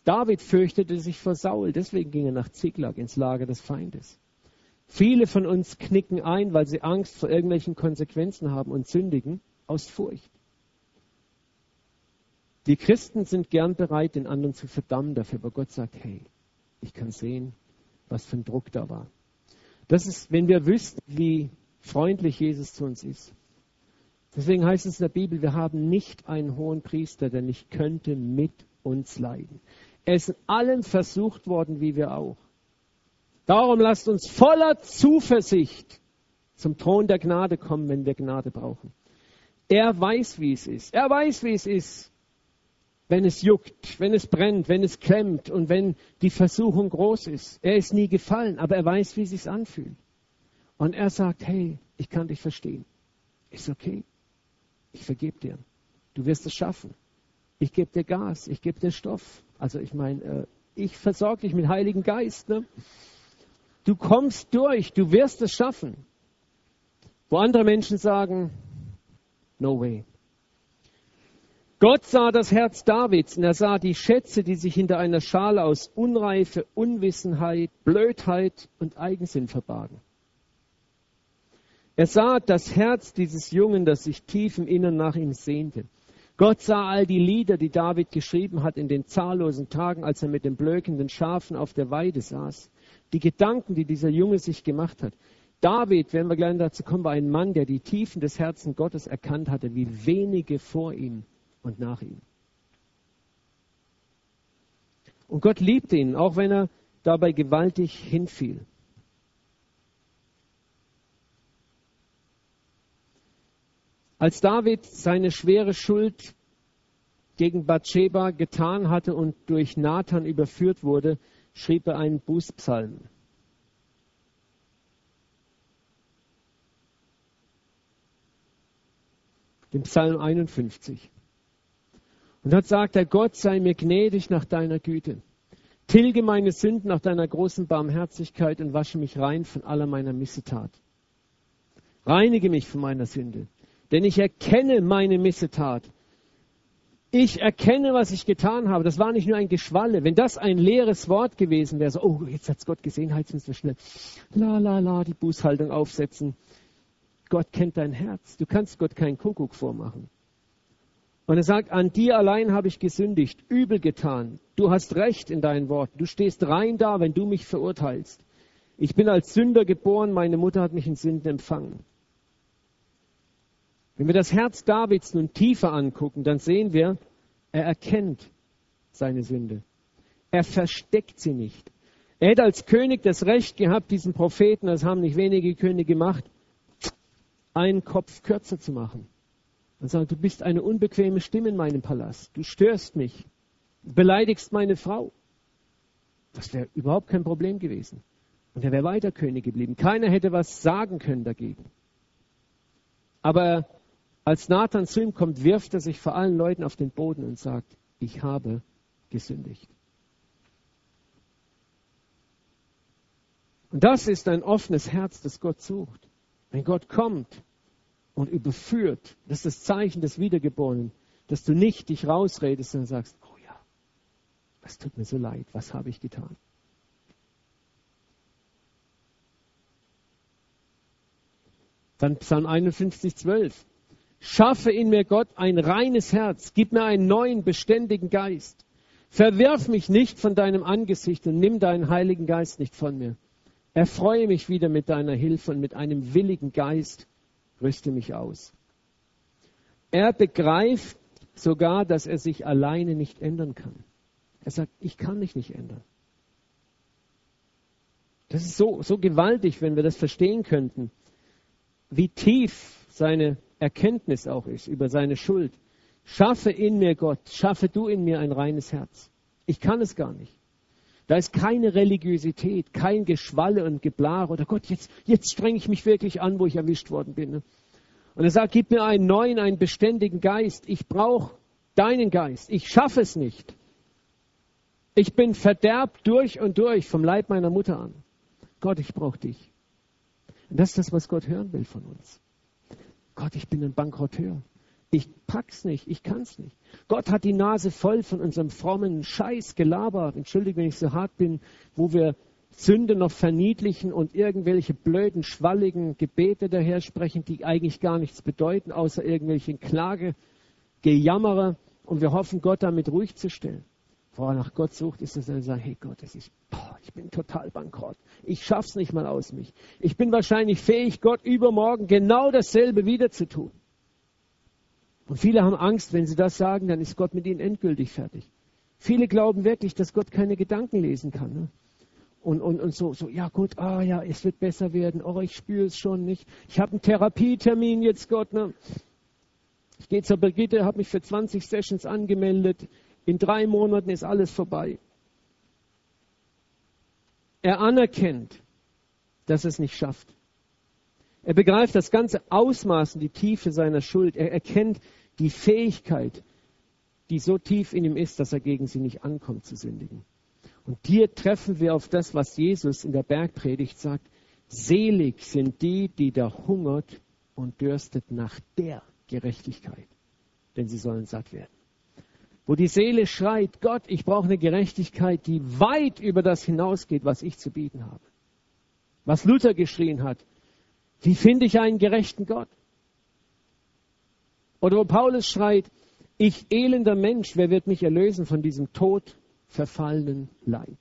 David fürchtete sich vor Saul, deswegen ging er nach Ziklag ins Lager des Feindes. Viele von uns knicken ein, weil sie Angst vor irgendwelchen Konsequenzen haben und sündigen aus Furcht. Die Christen sind gern bereit, den anderen zu verdammen dafür, aber Gott sagt, hey, ich kann sehen, was für ein Druck da war. Das ist, wenn wir wüssten, wie freundlich Jesus zu uns ist. Deswegen heißt es in der Bibel, wir haben nicht einen hohen Priester, der nicht könnte mit uns leiden. Er ist in allem versucht worden, wie wir auch. Darum lasst uns voller Zuversicht zum Thron der Gnade kommen, wenn wir Gnade brauchen. Er weiß, wie es ist. Er weiß, wie es ist, wenn es juckt, wenn es brennt, wenn es klemmt und wenn die Versuchung groß ist. Er ist nie gefallen, aber er weiß, wie es sich anfühlt. Und er sagt, hey, ich kann dich verstehen. Ist okay. Ich vergebe dir. Du wirst es schaffen. Ich gebe dir Gas, ich gebe dir Stoff. Also ich meine, äh, ich versorge dich mit Heiligen Geist. Ne? Du kommst durch, du wirst es schaffen. Wo andere Menschen sagen, no way. Gott sah das Herz Davids und er sah die Schätze, die sich hinter einer Schale aus Unreife, Unwissenheit, Blödheit und Eigensinn verbargen. Er sah das Herz dieses Jungen, das sich tief im Innern nach ihm sehnte. Gott sah all die Lieder, die David geschrieben hat in den zahllosen Tagen, als er mit den blökenden Schafen auf der Weide saß. Die Gedanken, die dieser Junge sich gemacht hat. David, wenn wir gleich dazu kommen, war ein Mann, der die Tiefen des Herzens Gottes erkannt hatte, wie wenige vor ihm und nach ihm. Und Gott liebte ihn, auch wenn er dabei gewaltig hinfiel. Als David seine schwere Schuld gegen Bathsheba getan hatte und durch Nathan überführt wurde, schrieb er einen Bußpsalm. Den Psalm 51. Und dort sagt er, Gott sei mir gnädig nach deiner Güte. Tilge meine Sünden nach deiner großen Barmherzigkeit und wasche mich rein von aller meiner Missetat. Reinige mich von meiner Sünde, denn ich erkenne meine Missetat. Ich erkenne, was ich getan habe. Das war nicht nur ein Geschwalle. Wenn das ein leeres Wort gewesen wäre, so, oh, jetzt hat's Gott gesehen, halt müssen wir schnell, la, la, la, die Bußhaltung aufsetzen. Gott kennt dein Herz. Du kannst Gott keinen Kuckuck vormachen. Und er sagt, an dir allein habe ich gesündigt, übel getan. Du hast Recht in deinen Worten. Du stehst rein da, wenn du mich verurteilst. Ich bin als Sünder geboren, meine Mutter hat mich in Sünden empfangen. Wenn wir das Herz Davids nun tiefer angucken, dann sehen wir, er erkennt seine Sünde. Er versteckt sie nicht. Er hätte als König das Recht gehabt, diesen Propheten, das haben nicht wenige Könige gemacht, einen Kopf kürzer zu machen und sagen, du bist eine unbequeme Stimme in meinem Palast, du störst mich, beleidigst meine Frau. Das wäre überhaupt kein Problem gewesen. Und er wäre weiter König geblieben. Keiner hätte was sagen können dagegen. Aber als Nathan zu ihm kommt, wirft er sich vor allen Leuten auf den Boden und sagt, ich habe gesündigt. Und das ist ein offenes Herz, das Gott sucht. Wenn Gott kommt und überführt. Das ist das Zeichen des Wiedergeborenen, dass du nicht dich rausredest, sondern sagst, oh ja, es tut mir so leid, was habe ich getan? Dann Psalm 51, 12. Schaffe in mir Gott ein reines Herz, gib mir einen neuen, beständigen Geist. Verwirf mich nicht von deinem Angesicht und nimm deinen Heiligen Geist nicht von mir. Erfreue mich wieder mit deiner Hilfe und mit einem willigen Geist rüste mich aus. Er begreift sogar, dass er sich alleine nicht ändern kann. Er sagt, ich kann mich nicht ändern. Das ist so, so gewaltig, wenn wir das verstehen könnten, wie tief seine Erkenntnis auch ist über seine Schuld. Schaffe in mir Gott, schaffe du in mir ein reines Herz. Ich kann es gar nicht. Da ist keine Religiosität, kein Geschwalle und Geblare oder Gott, jetzt, jetzt strenge ich mich wirklich an, wo ich erwischt worden bin. Ne? Und er sagt, gib mir einen neuen, einen beständigen Geist. Ich brauche deinen Geist. Ich schaffe es nicht. Ich bin verderbt durch und durch vom Leib meiner Mutter an. Gott, ich brauche dich. Und das ist das, was Gott hören will von uns. Gott, ich bin ein Bankrotteur. Ich pack's nicht, ich kann's nicht. Gott hat die Nase voll von unserem frommen Scheiß gelabert. Entschuldige, wenn ich so hart bin, wo wir Sünde noch verniedlichen und irgendwelche blöden, schwalligen Gebete daher sprechen, die eigentlich gar nichts bedeuten, außer irgendwelchen Klage, Gejammere. Und wir hoffen, Gott damit ruhig zu stellen. Woran nach Gott sucht, ist es dann sagen, hey Gott, das ist, boah, ich bin total bankrott. Ich schaff's nicht mal aus mich. Ich bin wahrscheinlich fähig, Gott übermorgen genau dasselbe wieder zu tun. Und viele haben Angst, wenn sie das sagen, dann ist Gott mit ihnen endgültig fertig. Viele glauben wirklich, dass Gott keine Gedanken lesen kann. Ne? Und, und, und so, so, ja gut, ah ja, es wird besser werden. Oh, ich spüre es schon nicht. Ich habe einen Therapietermin jetzt, Gott. Ne? Ich gehe zur Brigitte, habe mich für 20 Sessions angemeldet. In drei Monaten ist alles vorbei. Er anerkennt, dass er es nicht schafft. Er begreift das ganze Ausmaß und die Tiefe seiner Schuld. Er erkennt die Fähigkeit, die so tief in ihm ist, dass er gegen sie nicht ankommt zu sündigen. Und hier treffen wir auf das, was Jesus in der Bergpredigt sagt. Selig sind die, die da hungert und dürstet nach der Gerechtigkeit, denn sie sollen satt werden. Wo die Seele schreit, Gott, ich brauche eine Gerechtigkeit, die weit über das hinausgeht, was ich zu bieten habe. Was Luther geschrien hat, Wie finde ich einen gerechten Gott? Oder wo Paulus schreit, ich elender Mensch, wer wird mich erlösen von diesem tot verfallenen Leib?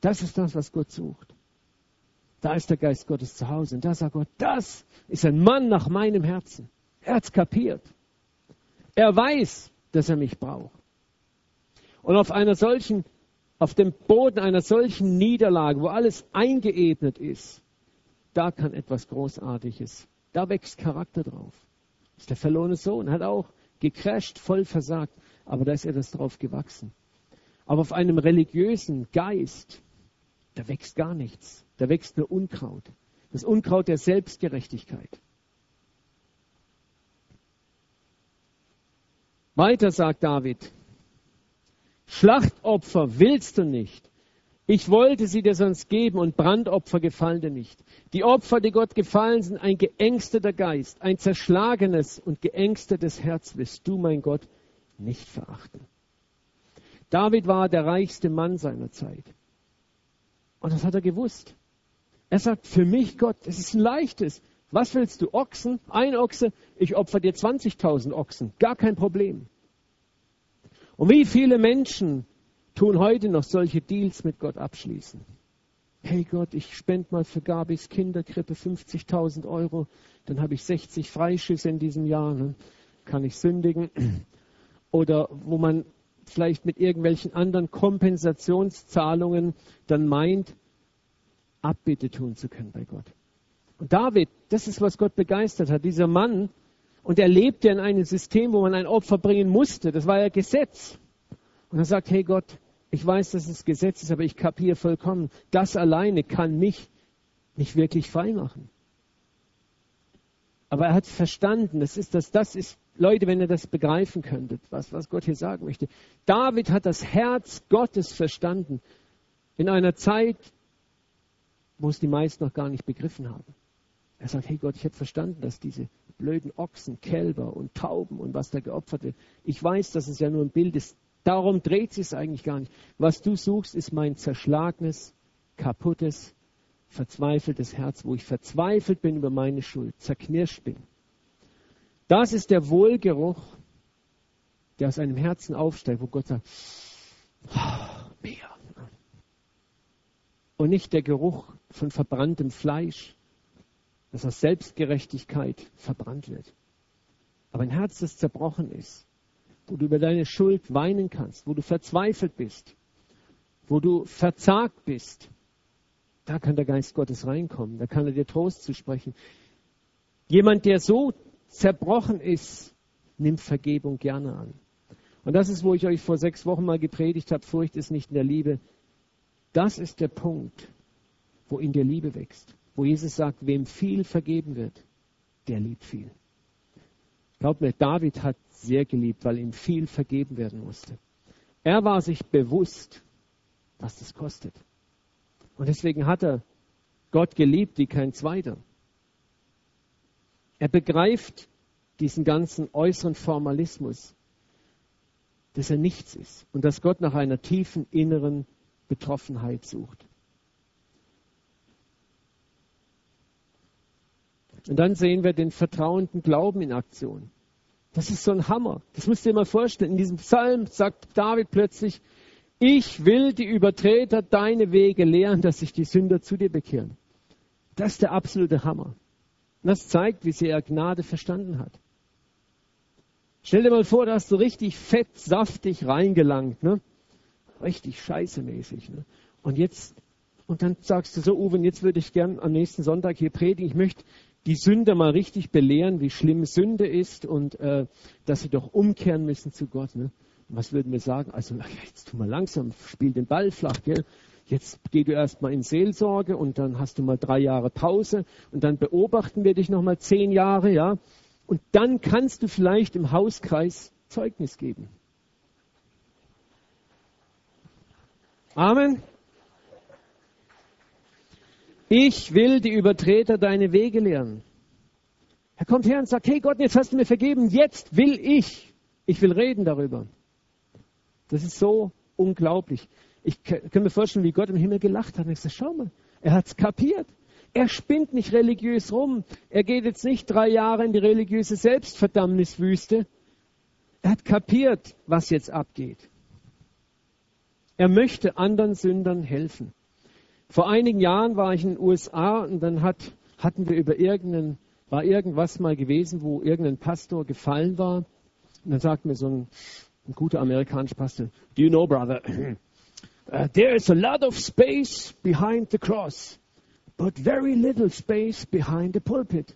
Das ist das, was Gott sucht. Da ist der Geist Gottes zu Hause. Und da sagt Gott, das ist ein Mann nach meinem Herzen. Er hat es kapiert. Er weiß, dass er mich braucht. Und auf einer solchen, auf dem Boden einer solchen Niederlage, wo alles eingeebnet ist, da kann etwas Großartiges, da wächst Charakter drauf. Das ist der verlorene Sohn, hat auch gecrasht, voll versagt, aber da ist etwas drauf gewachsen. Aber auf einem religiösen Geist, da wächst gar nichts. Da wächst nur Unkraut. Das Unkraut der Selbstgerechtigkeit. Weiter sagt David, Schlachtopfer willst du nicht. Ich wollte sie dir sonst geben und Brandopfer gefallen dir nicht. Die Opfer, die Gott gefallen, sind ein geängsteter Geist, ein zerschlagenes und geängstetes Herz wirst du, mein Gott, nicht verachten. David war der reichste Mann seiner Zeit. Und das hat er gewusst. Er sagt, für mich Gott, es ist ein leichtes. Was willst du? Ochsen? Ein Ochse? Ich opfer dir 20.000 Ochsen. Gar kein Problem. Und wie viele Menschen tun heute noch solche Deals mit Gott abschließen? Hey Gott, ich spende mal für Gabis Kinderkrippe 50.000 Euro, dann habe ich 60 Freischüsse in diesem Jahr, ne? kann ich sündigen. Oder wo man vielleicht mit irgendwelchen anderen Kompensationszahlungen dann meint, Abbitte tun zu können bei Gott. Und David, das ist, was Gott begeistert hat. Dieser Mann, und er lebte in einem System, wo man ein Opfer bringen musste. Das war ja Gesetz. Und er sagt, hey Gott, ich weiß, dass es Gesetz ist, aber ich kapiere vollkommen, das alleine kann mich nicht wirklich frei machen. Aber er hat verstanden, das ist das, das ist Leute, wenn ihr das begreifen könntet, was, was Gott hier sagen möchte. David hat das Herz Gottes verstanden in einer Zeit, wo es die meisten noch gar nicht begriffen haben. Er sagt, hey Gott, ich habe verstanden, dass diese blöden Ochsen, Kälber und Tauben und was da geopfert wird, ich weiß, dass es ja nur ein Bild ist. Darum dreht sich es eigentlich gar nicht. Was du suchst, ist mein zerschlagenes, kaputtes, verzweifeltes Herz, wo ich verzweifelt bin über meine Schuld, zerknirscht bin. Das ist der Wohlgeruch, der aus einem Herzen aufsteigt, wo Gott sagt, oh, mehr. Und nicht der Geruch von verbranntem Fleisch, das aus Selbstgerechtigkeit verbrannt wird. Aber ein Herz, das zerbrochen ist, wo du über deine Schuld weinen kannst, wo du verzweifelt bist, wo du verzagt bist, da kann der Geist Gottes reinkommen, da kann er dir Trost zusprechen. Jemand, der so zerbrochen ist, nimmt Vergebung gerne an. Und das ist, wo ich euch vor sechs Wochen mal gepredigt habe, Furcht ist nicht in der Liebe. Das ist der Punkt, wo in der Liebe wächst. Wo Jesus sagt, wem viel vergeben wird, der liebt viel. Glaubt mir, David hat sehr geliebt, weil ihm viel vergeben werden musste. Er war sich bewusst, was das kostet. Und deswegen hat er Gott geliebt wie kein zweiter. Er begreift diesen ganzen äußeren Formalismus, dass er nichts ist und dass Gott nach einer tiefen inneren Betroffenheit sucht. Und dann sehen wir den vertrauenden Glauben in Aktion. Das ist so ein Hammer. Das müsst ihr mal vorstellen. In diesem Psalm sagt David plötzlich, ich will die Übertreter deine Wege lehren, dass sich die Sünder zu dir bekehren. Das ist der absolute Hammer. Und das zeigt, wie sehr er Gnade verstanden hat. Stell dir mal vor, da hast du richtig fett, saftig reingelangt, ne? Richtig scheißemäßig, ne? Und jetzt, und dann sagst du so, Uwe, jetzt würde ich gern am nächsten Sonntag hier predigen. Ich möchte die Sünder mal richtig belehren, wie schlimm Sünde ist und äh, dass sie doch umkehren müssen zu Gott. Ne? Was würden wir sagen? Also, jetzt tu mal langsam, spiel den Ball flach, gell? Jetzt geh du erstmal in Seelsorge und dann hast du mal drei Jahre Pause und dann beobachten wir dich nochmal zehn Jahre, ja. Und dann kannst du vielleicht im Hauskreis Zeugnis geben. Amen. Ich will die Übertreter deine Wege lehren. Er kommt her und sagt, hey Gott, jetzt hast du mir vergeben, jetzt will ich. Ich will reden darüber. Das ist so unglaublich. Ich kann mir vorstellen, wie Gott im Himmel gelacht hat. Ich sage, schau mal, er hat es kapiert. Er spinnt nicht religiös rum. Er geht jetzt nicht drei Jahre in die religiöse Selbstverdammniswüste. Er hat kapiert, was jetzt abgeht. Er möchte anderen Sündern helfen. Vor einigen Jahren war ich in den USA und dann hat, hatten wir über irgendeinen, war irgendwas mal gewesen, wo irgendein Pastor gefallen war. Und dann sagt mir so ein, ein guter amerikanischer Pastor, Do you know, brother, uh, there is a lot of space behind the cross, but very little space behind the pulpit.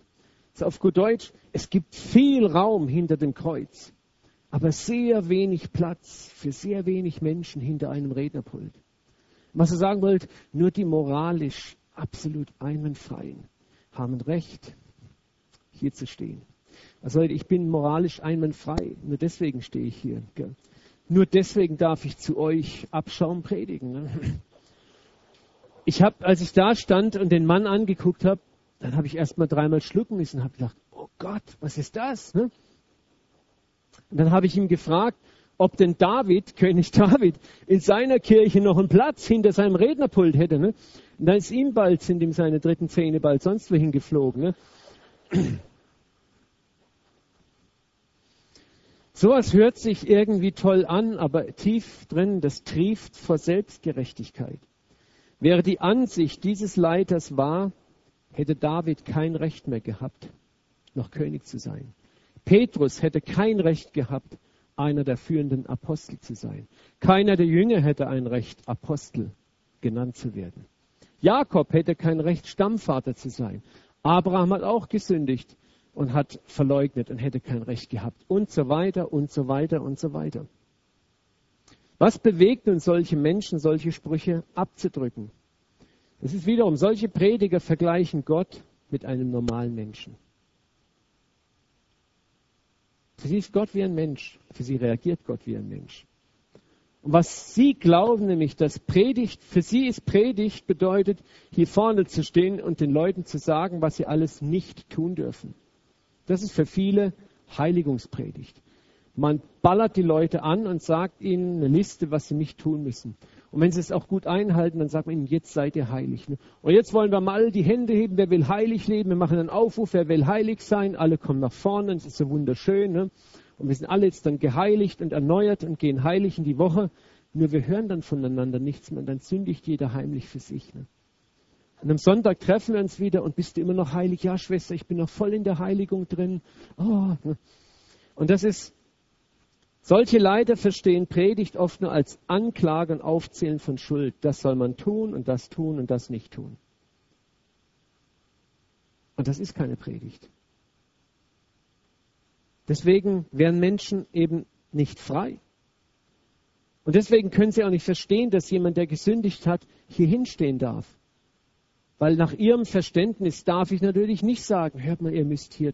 So auf gut Deutsch, es gibt viel Raum hinter dem Kreuz, aber sehr wenig Platz für sehr wenig Menschen hinter einem Rednerpult. Was er sagen wollte, nur die moralisch absolut einwandfreien haben Recht, hier zu stehen. Also ich bin moralisch einwandfrei, nur deswegen stehe ich hier. Gell? Nur deswegen darf ich zu euch Abschaum predigen. Ne? Ich habe, als ich da stand und den Mann angeguckt habe, dann habe ich erst mal dreimal schlucken müssen und habe gedacht, oh Gott, was ist das? Ne? Und dann habe ich ihn gefragt, ob denn David, König David, in seiner Kirche noch einen Platz hinter seinem Rednerpult hätte. Ne? Und dann ist ihm bald, sind ihm seine dritten Zähne bald sonst wohin geflogen. Ne? Sowas hört sich irgendwie toll an, aber tief drin, das trieft vor Selbstgerechtigkeit. Wäre die Ansicht dieses Leiters wahr, hätte David kein Recht mehr gehabt, noch König zu sein. Petrus hätte kein Recht gehabt, einer der führenden Apostel zu sein. Keiner der Jünger hätte ein Recht, Apostel genannt zu werden. Jakob hätte kein Recht, Stammvater zu sein. Abraham hat auch gesündigt und hat verleugnet und hätte kein Recht gehabt. Und so weiter und so weiter und so weiter. Was bewegt nun solche Menschen, solche Sprüche abzudrücken? Es ist wiederum, solche Prediger vergleichen Gott mit einem normalen Menschen. Für sie ist Gott wie ein Mensch. Für sie reagiert Gott wie ein Mensch. Und was sie glauben, nämlich, dass Predigt, für sie ist Predigt bedeutet, hier vorne zu stehen und den Leuten zu sagen, was sie alles nicht tun dürfen. Das ist für viele Heiligungspredigt. Man ballert die Leute an und sagt ihnen eine Liste, was sie nicht tun müssen. Und wenn sie es auch gut einhalten, dann sagt man ihnen, jetzt seid ihr heilig. Ne? Und jetzt wollen wir mal die Hände heben, wer will heilig leben. Wir machen einen Aufruf, wer will heilig sein. Alle kommen nach vorne, es ist so wunderschön. Ne? Und wir sind alle jetzt dann geheiligt und erneuert und gehen heilig in die Woche. Nur wir hören dann voneinander nichts mehr. Und dann sündigt jeder heimlich für sich. Ne? Und am Sonntag treffen wir uns wieder und bist du immer noch heilig? Ja, Schwester, ich bin noch voll in der Heiligung drin. Oh. Und das ist solche Leiter verstehen Predigt oft nur als Anklage und Aufzählen von Schuld. Das soll man tun und das tun und das nicht tun. Und das ist keine Predigt. Deswegen werden Menschen eben nicht frei. Und deswegen können sie auch nicht verstehen, dass jemand, der gesündigt hat, hier hinstehen darf. Weil nach ihrem Verständnis darf ich natürlich nicht sagen, hört mal, ihr müsst hier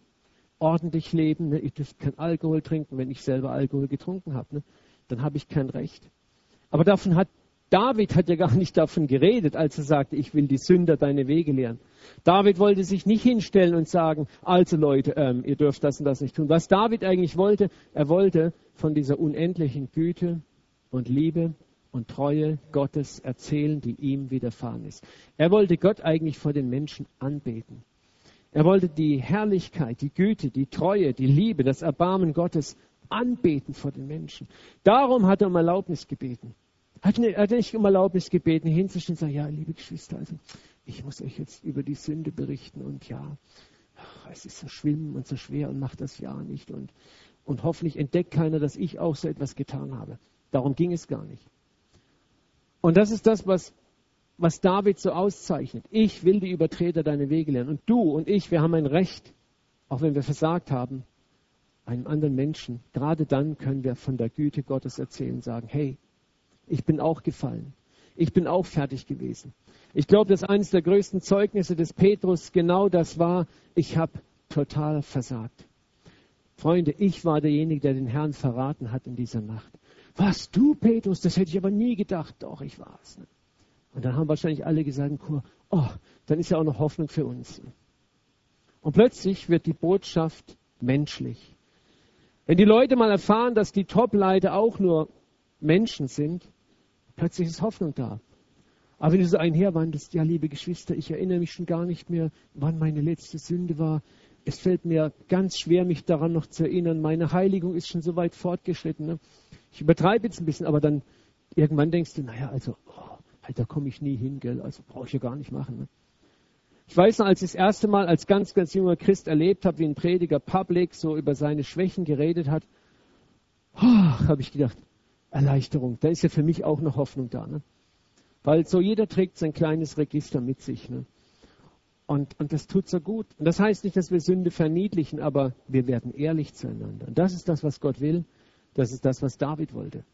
ordentlich leben. Ne? Ihr dürft kein Alkohol trinken, wenn ich selber Alkohol getrunken habe. Ne? Dann habe ich kein Recht. Aber davon hat David hat ja gar nicht davon geredet, als er sagte, ich will die Sünder deine Wege lehren. David wollte sich nicht hinstellen und sagen, also Leute, ähm, ihr dürft das und das nicht tun. Was David eigentlich wollte, er wollte von dieser unendlichen Güte und Liebe und Treue Gottes erzählen, die ihm widerfahren ist. Er wollte Gott eigentlich vor den Menschen anbeten. Er wollte die Herrlichkeit, die Güte, die Treue, die Liebe, das Erbarmen Gottes anbeten vor den Menschen. Darum hat er um Erlaubnis gebeten. Hat er hat nicht um Erlaubnis gebeten, hinzustehen und sagen, ja, liebe Geschwister, also ich muss euch jetzt über die Sünde berichten und ja, es ist so schlimm und so schwer und macht das ja nicht und, und hoffentlich entdeckt keiner, dass ich auch so etwas getan habe. Darum ging es gar nicht. Und das ist das, was was David so auszeichnet. Ich will die Übertreter deine Wege lernen. Und du und ich, wir haben ein Recht, auch wenn wir versagt haben, einem anderen Menschen. Gerade dann können wir von der Güte Gottes erzählen, sagen, hey, ich bin auch gefallen. Ich bin auch fertig gewesen. Ich glaube, dass eines der größten Zeugnisse des Petrus genau das war, ich habe total versagt. Freunde, ich war derjenige, der den Herrn verraten hat in dieser Nacht. Was du, Petrus, das hätte ich aber nie gedacht. Doch, ich war es. Ne? Und dann haben wahrscheinlich alle gesagt, oh, dann ist ja auch noch Hoffnung für uns. Und plötzlich wird die Botschaft menschlich. Wenn die Leute mal erfahren, dass die Top-Leiter auch nur Menschen sind, plötzlich ist Hoffnung da. Aber wenn du so einherwandelst, ja, liebe Geschwister, ich erinnere mich schon gar nicht mehr, wann meine letzte Sünde war. Es fällt mir ganz schwer, mich daran noch zu erinnern. Meine Heiligung ist schon so weit fortgeschritten. Ne? Ich übertreibe jetzt ein bisschen, aber dann irgendwann denkst du, naja, also, oh, da komme ich nie hin, gell? Also brauche ich ja gar nicht machen. Ne? Ich weiß noch, als ich das erste Mal als ganz, ganz junger Christ erlebt habe, wie ein Prediger public so über seine Schwächen geredet hat, habe ich gedacht, Erleichterung, da ist ja für mich auch noch Hoffnung da. Ne? Weil so jeder trägt sein kleines Register mit sich. Ne? Und, und das tut so gut. Und das heißt nicht, dass wir Sünde verniedlichen, aber wir werden ehrlich zueinander. Und das ist das, was Gott will. Das ist das, was David wollte.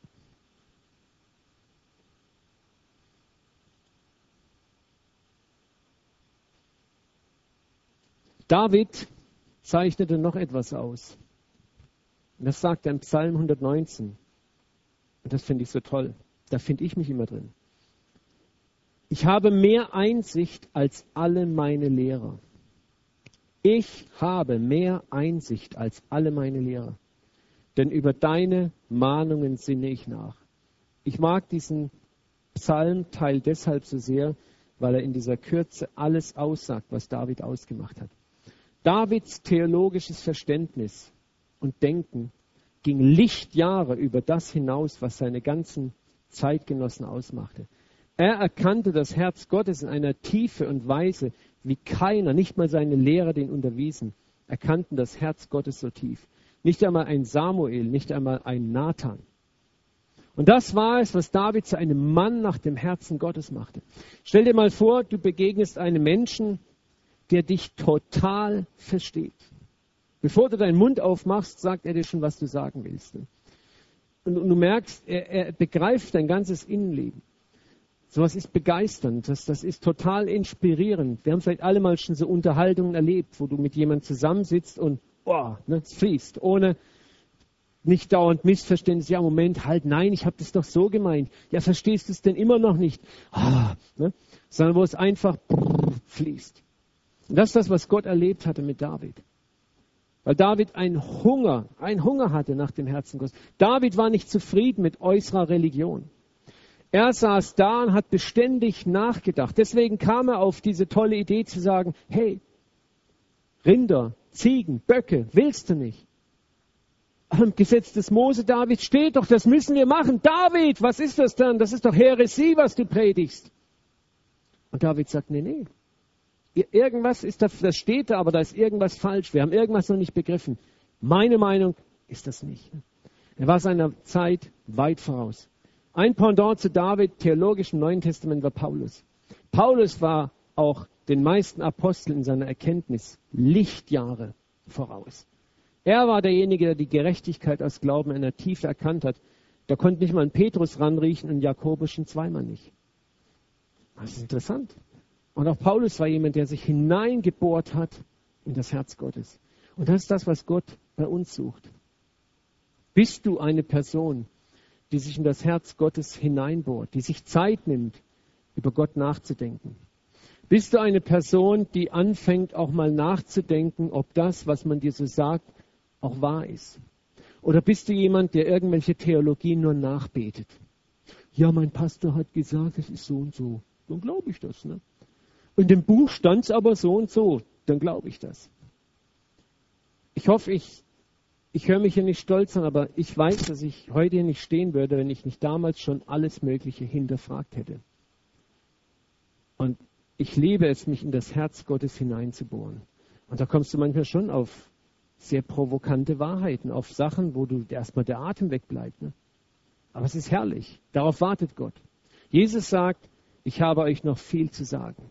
David zeichnete noch etwas aus. Und das sagt er im Psalm 119. Und das finde ich so toll. Da finde ich mich immer drin. Ich habe mehr Einsicht als alle meine Lehrer. Ich habe mehr Einsicht als alle meine Lehrer. Denn über deine Mahnungen sinne ich nach. Ich mag diesen Psalmteil deshalb so sehr, weil er in dieser Kürze alles aussagt, was David ausgemacht hat. Davids theologisches Verständnis und Denken ging Lichtjahre über das hinaus, was seine ganzen Zeitgenossen ausmachte. Er erkannte das Herz Gottes in einer Tiefe und Weise, wie keiner, nicht mal seine Lehrer den unterwiesen, erkannten das Herz Gottes so tief. Nicht einmal ein Samuel, nicht einmal ein Nathan. Und das war es, was David zu einem Mann nach dem Herzen Gottes machte. Stell dir mal vor, du begegnest einem Menschen, der dich total versteht. Bevor du deinen Mund aufmachst, sagt er dir schon, was du sagen willst. Und, du merkst, er, er begreift dein ganzes Innenleben. Sowas ist begeisternd, das, das ist total inspirierend. Wir haben vielleicht alle mal schon so Unterhaltungen erlebt, wo du mit jemandem zusammensitzt und oh, ne, es fließt, ohne nicht dauernd Missverständnis. Ja, Moment, halt, nein, ich habe das doch so gemeint. Ja, verstehst du es denn immer noch nicht? Ah, ne? Sondern wo es einfach fließt. Und das ist das, was Gott erlebt hatte mit David. Weil David einen Hunger, einen Hunger hatte nach dem Herzen Gottes. David war nicht zufrieden mit äußerer Religion. Er saß da und hat beständig nachgedacht. Deswegen kam er auf diese tolle Idee zu sagen, hey, Rinder, Ziegen, Böcke, willst du nicht? Am Gesetz des Mose David steht doch, das müssen wir machen. David, was ist das dann? Das ist doch Heresie, was du predigst. Und David sagt, nee, nee. Irgendwas ist da, das steht da, aber da ist irgendwas falsch. Wir haben irgendwas noch nicht begriffen. Meine Meinung ist das nicht. Er war seiner Zeit weit voraus. Ein Pendant zu David, theologisch im Neuen Testament, war Paulus. Paulus war auch den meisten Aposteln in seiner Erkenntnis Lichtjahre voraus. Er war derjenige, der die Gerechtigkeit aus Glauben in der Tiefe erkannt hat. Da konnte nicht mal ein Petrus ranriechen und Jakobus schon zweimal nicht. Das ist interessant. Und auch Paulus war jemand, der sich hineingebohrt hat in das Herz Gottes. Und das ist das, was Gott bei uns sucht. Bist du eine Person, die sich in das Herz Gottes hineinbohrt, die sich Zeit nimmt, über Gott nachzudenken? Bist du eine Person, die anfängt auch mal nachzudenken, ob das, was man dir so sagt, auch wahr ist? Oder bist du jemand, der irgendwelche Theologien nur nachbetet? Ja, mein Pastor hat gesagt, es ist so und so. Dann glaube ich das. Ne? In dem Buch stand es aber so und so. Dann glaube ich das. Ich hoffe, ich ich höre mich hier nicht stolz an, aber ich weiß, dass ich heute hier nicht stehen würde, wenn ich nicht damals schon alles Mögliche hinterfragt hätte. Und ich liebe es, mich in das Herz Gottes hineinzubohren. Und da kommst du manchmal schon auf sehr provokante Wahrheiten, auf Sachen, wo du erstmal der Atem wegbleibt. Ne? Aber es ist herrlich. Darauf wartet Gott. Jesus sagt, ich habe euch noch viel zu sagen,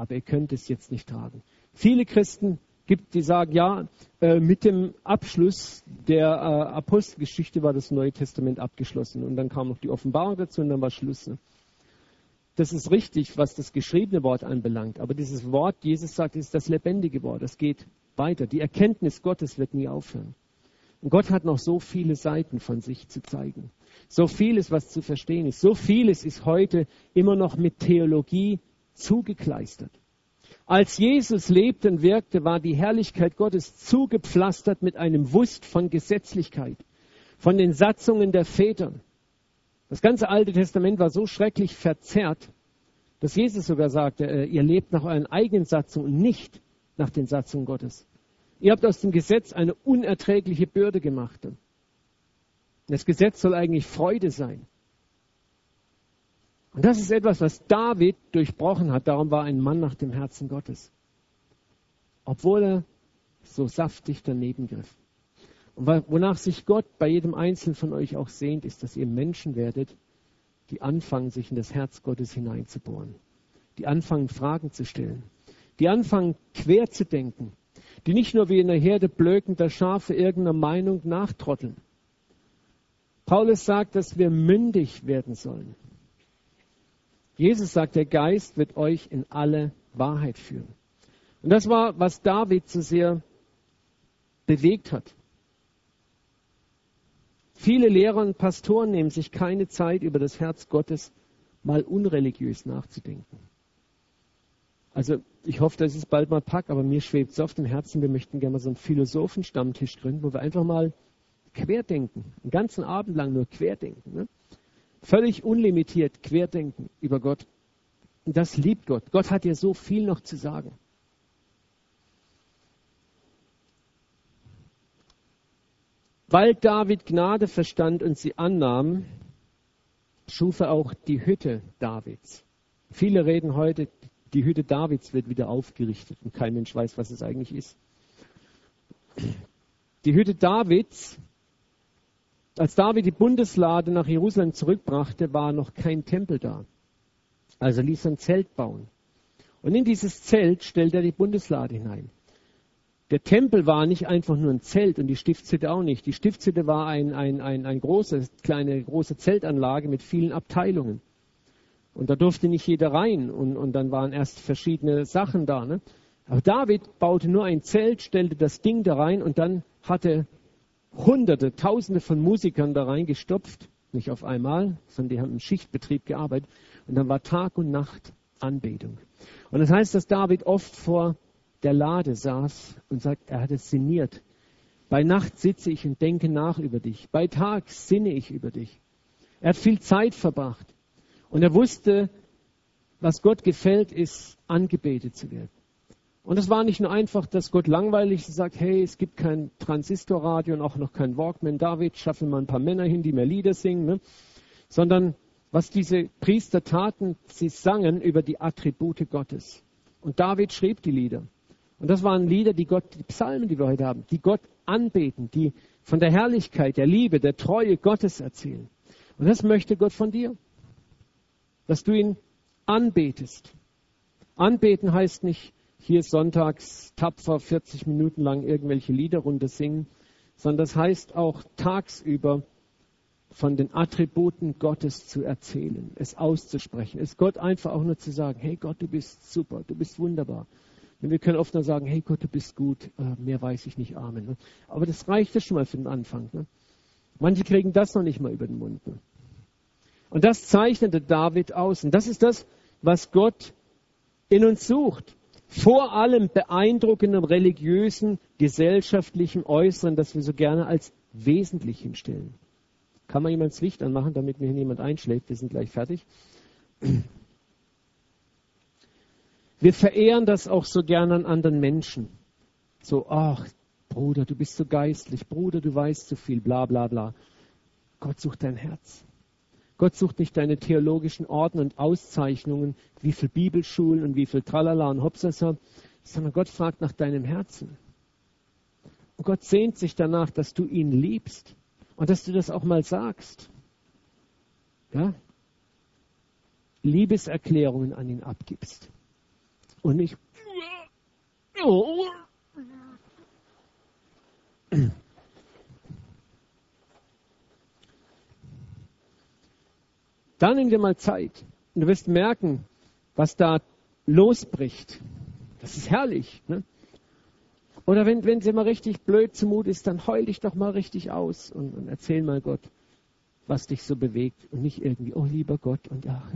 aber ihr könnt es jetzt nicht tragen. Viele Christen gibt, die sagen, ja, äh, mit dem Abschluss der äh, Apostelgeschichte war das Neue Testament abgeschlossen und dann kam noch die Offenbarung dazu und dann war Schluss. Ne? Das ist richtig, was das geschriebene Wort anbelangt, aber dieses Wort, Jesus sagt, ist das lebendige Wort, das geht weiter. Die Erkenntnis Gottes wird nie aufhören. Und Gott hat noch so viele Seiten von sich zu zeigen. So vieles, was zu verstehen ist. So vieles ist heute immer noch mit Theologie zugekleistert. Als Jesus lebte und wirkte, war die Herrlichkeit Gottes zugepflastert mit einem Wust von Gesetzlichkeit, von den Satzungen der Väter. Das ganze Alte Testament war so schrecklich verzerrt, Dass Jesus sogar sagte, äh, ihr lebt nach euren eigenen Satzungen und nicht nach den Satzungen Gottes. Ihr habt aus dem Gesetz eine unerträgliche Bürde gemacht. Das Gesetz soll eigentlich Freude sein. Und das ist etwas, was David durchbrochen hat. Darum war ein Mann nach dem Herzen Gottes. Obwohl er so saftig daneben griff. Und wonach sich Gott bei jedem Einzelnen von euch auch sehnt, ist, dass ihr Menschen werdet, die anfangen, sich in das Herz Gottes hineinzubohren. Die anfangen, Fragen zu stellen. Die anfangen, quer zu denken. Die nicht nur wie in einer Herde blökender Schafe irgendeiner Meinung nachtrotteln. Paulus sagt, dass wir mündig werden sollen. Jesus sagt, der Geist wird euch in alle Wahrheit führen. Und das war, was David so sehr bewegt hat. Viele Lehrer und Pastoren nehmen sich keine Zeit, über das Herz Gottes mal unreligiös nachzudenken. Also ich hoffe, dass es bald mal packt, aber mir schwebt es auf dem Herzen, wir möchten gerne mal so einen Philosophenstammtisch gründen, wo wir einfach mal querdenken, einen ganzen Abend lang nur querdenken. Ne? Völlig unlimitiert querdenken über Gott. Und das liebt Gott. Gott hat dir so viel noch zu sagen. Weil David Gnade verstand und sie annahm, schuf er auch die Hütte Davids. Viele reden heute, die Hütte Davids wird wieder aufgerichtet und kein Mensch weiß, was es eigentlich ist. Die Hütte Davids als David die Bundeslade nach Jerusalem zurückbrachte, war noch kein Tempel da. Also ließ er ein Zelt bauen. Und in dieses Zelt stellte er die Bundeslade hinein. Der Tempel war nicht einfach nur ein Zelt und die Stiftshütte auch nicht. Die Stiftshütte war ein, ein, ein, ein große, kleine, große Zeltanlage mit vielen Abteilungen. Und da durfte nicht jeder rein und, und dann waren erst verschiedene Sachen da. Ne? Aber David baute nur ein Zelt, stellte das Ding da rein und dann hatte Hunderte, Tausende von Musikern da reingestopft, nicht auf einmal, sondern die haben im Schichtbetrieb gearbeitet. Und dann war Tag und Nacht Anbetung. Und das heißt, dass David oft vor der Lade saß und sagt, er hat es sinniert. Bei Nacht sitze ich und denke nach über dich. Bei Tag sinne ich über dich. Er hat viel Zeit verbracht. Und er wusste, was Gott gefällt, ist, angebetet zu werden. Und es war nicht nur einfach, dass Gott langweilig sagt, hey, es gibt kein Transistorradio und auch noch kein Walkman. David, schaffen mal ein paar Männer hin, die mehr Lieder singen. Ne? Sondern was diese Priester taten, sie sangen über die Attribute Gottes. Und David schrieb die Lieder. Und das waren Lieder, die Gott, die Psalmen, die wir heute haben, die Gott anbeten, die von der Herrlichkeit, der Liebe, der Treue Gottes erzählen. Und das möchte Gott von dir. Dass du ihn anbetest. Anbeten heißt nicht, hier sonntags tapfer 40 Minuten lang irgendwelche Lieder runter singen, sondern das heißt auch tagsüber von den Attributen Gottes zu erzählen, es auszusprechen, es Gott einfach auch nur zu sagen, hey Gott, du bist super, du bist wunderbar. Und wir können oft nur sagen, hey Gott, du bist gut, äh, mehr weiß ich nicht, Amen. Ne? Aber das reicht ja schon mal für den Anfang. Ne? Manche kriegen das noch nicht mal über den Mund. Ne? Und das zeichnete David aus. Und das ist das, was Gott in uns sucht vor allem beeindruckendem religiösen, gesellschaftlichen Äußeren, das wir so gerne als wesentlich hinstellen. Kann man jemand das Licht anmachen, damit mir niemand einschläft? Wir sind gleich fertig. Wir verehren das auch so gerne an anderen Menschen. So, ach, Bruder, du bist so geistlich, Bruder, du weißt so viel, bla bla bla. Gott sucht dein Herz. Gott sucht nicht deine theologischen Orden und Auszeichnungen, wie viel Bibelschulen und wie viel Tralala und Hopsasa, sondern Gott fragt nach deinem Herzen. Und Gott sehnt sich danach, dass du ihn liebst und dass du das auch mal sagst. Ja? Liebeserklärungen an ihn abgibst. Und nicht. Dann nimm dir mal Zeit und du wirst merken, was da losbricht. Das ist herrlich. Ne? Oder wenn, wenn dir mal richtig blöd zumut ist, dann heul dich doch mal richtig aus und, und erzähl mal Gott, was dich so bewegt. Und nicht irgendwie, oh lieber Gott und ach,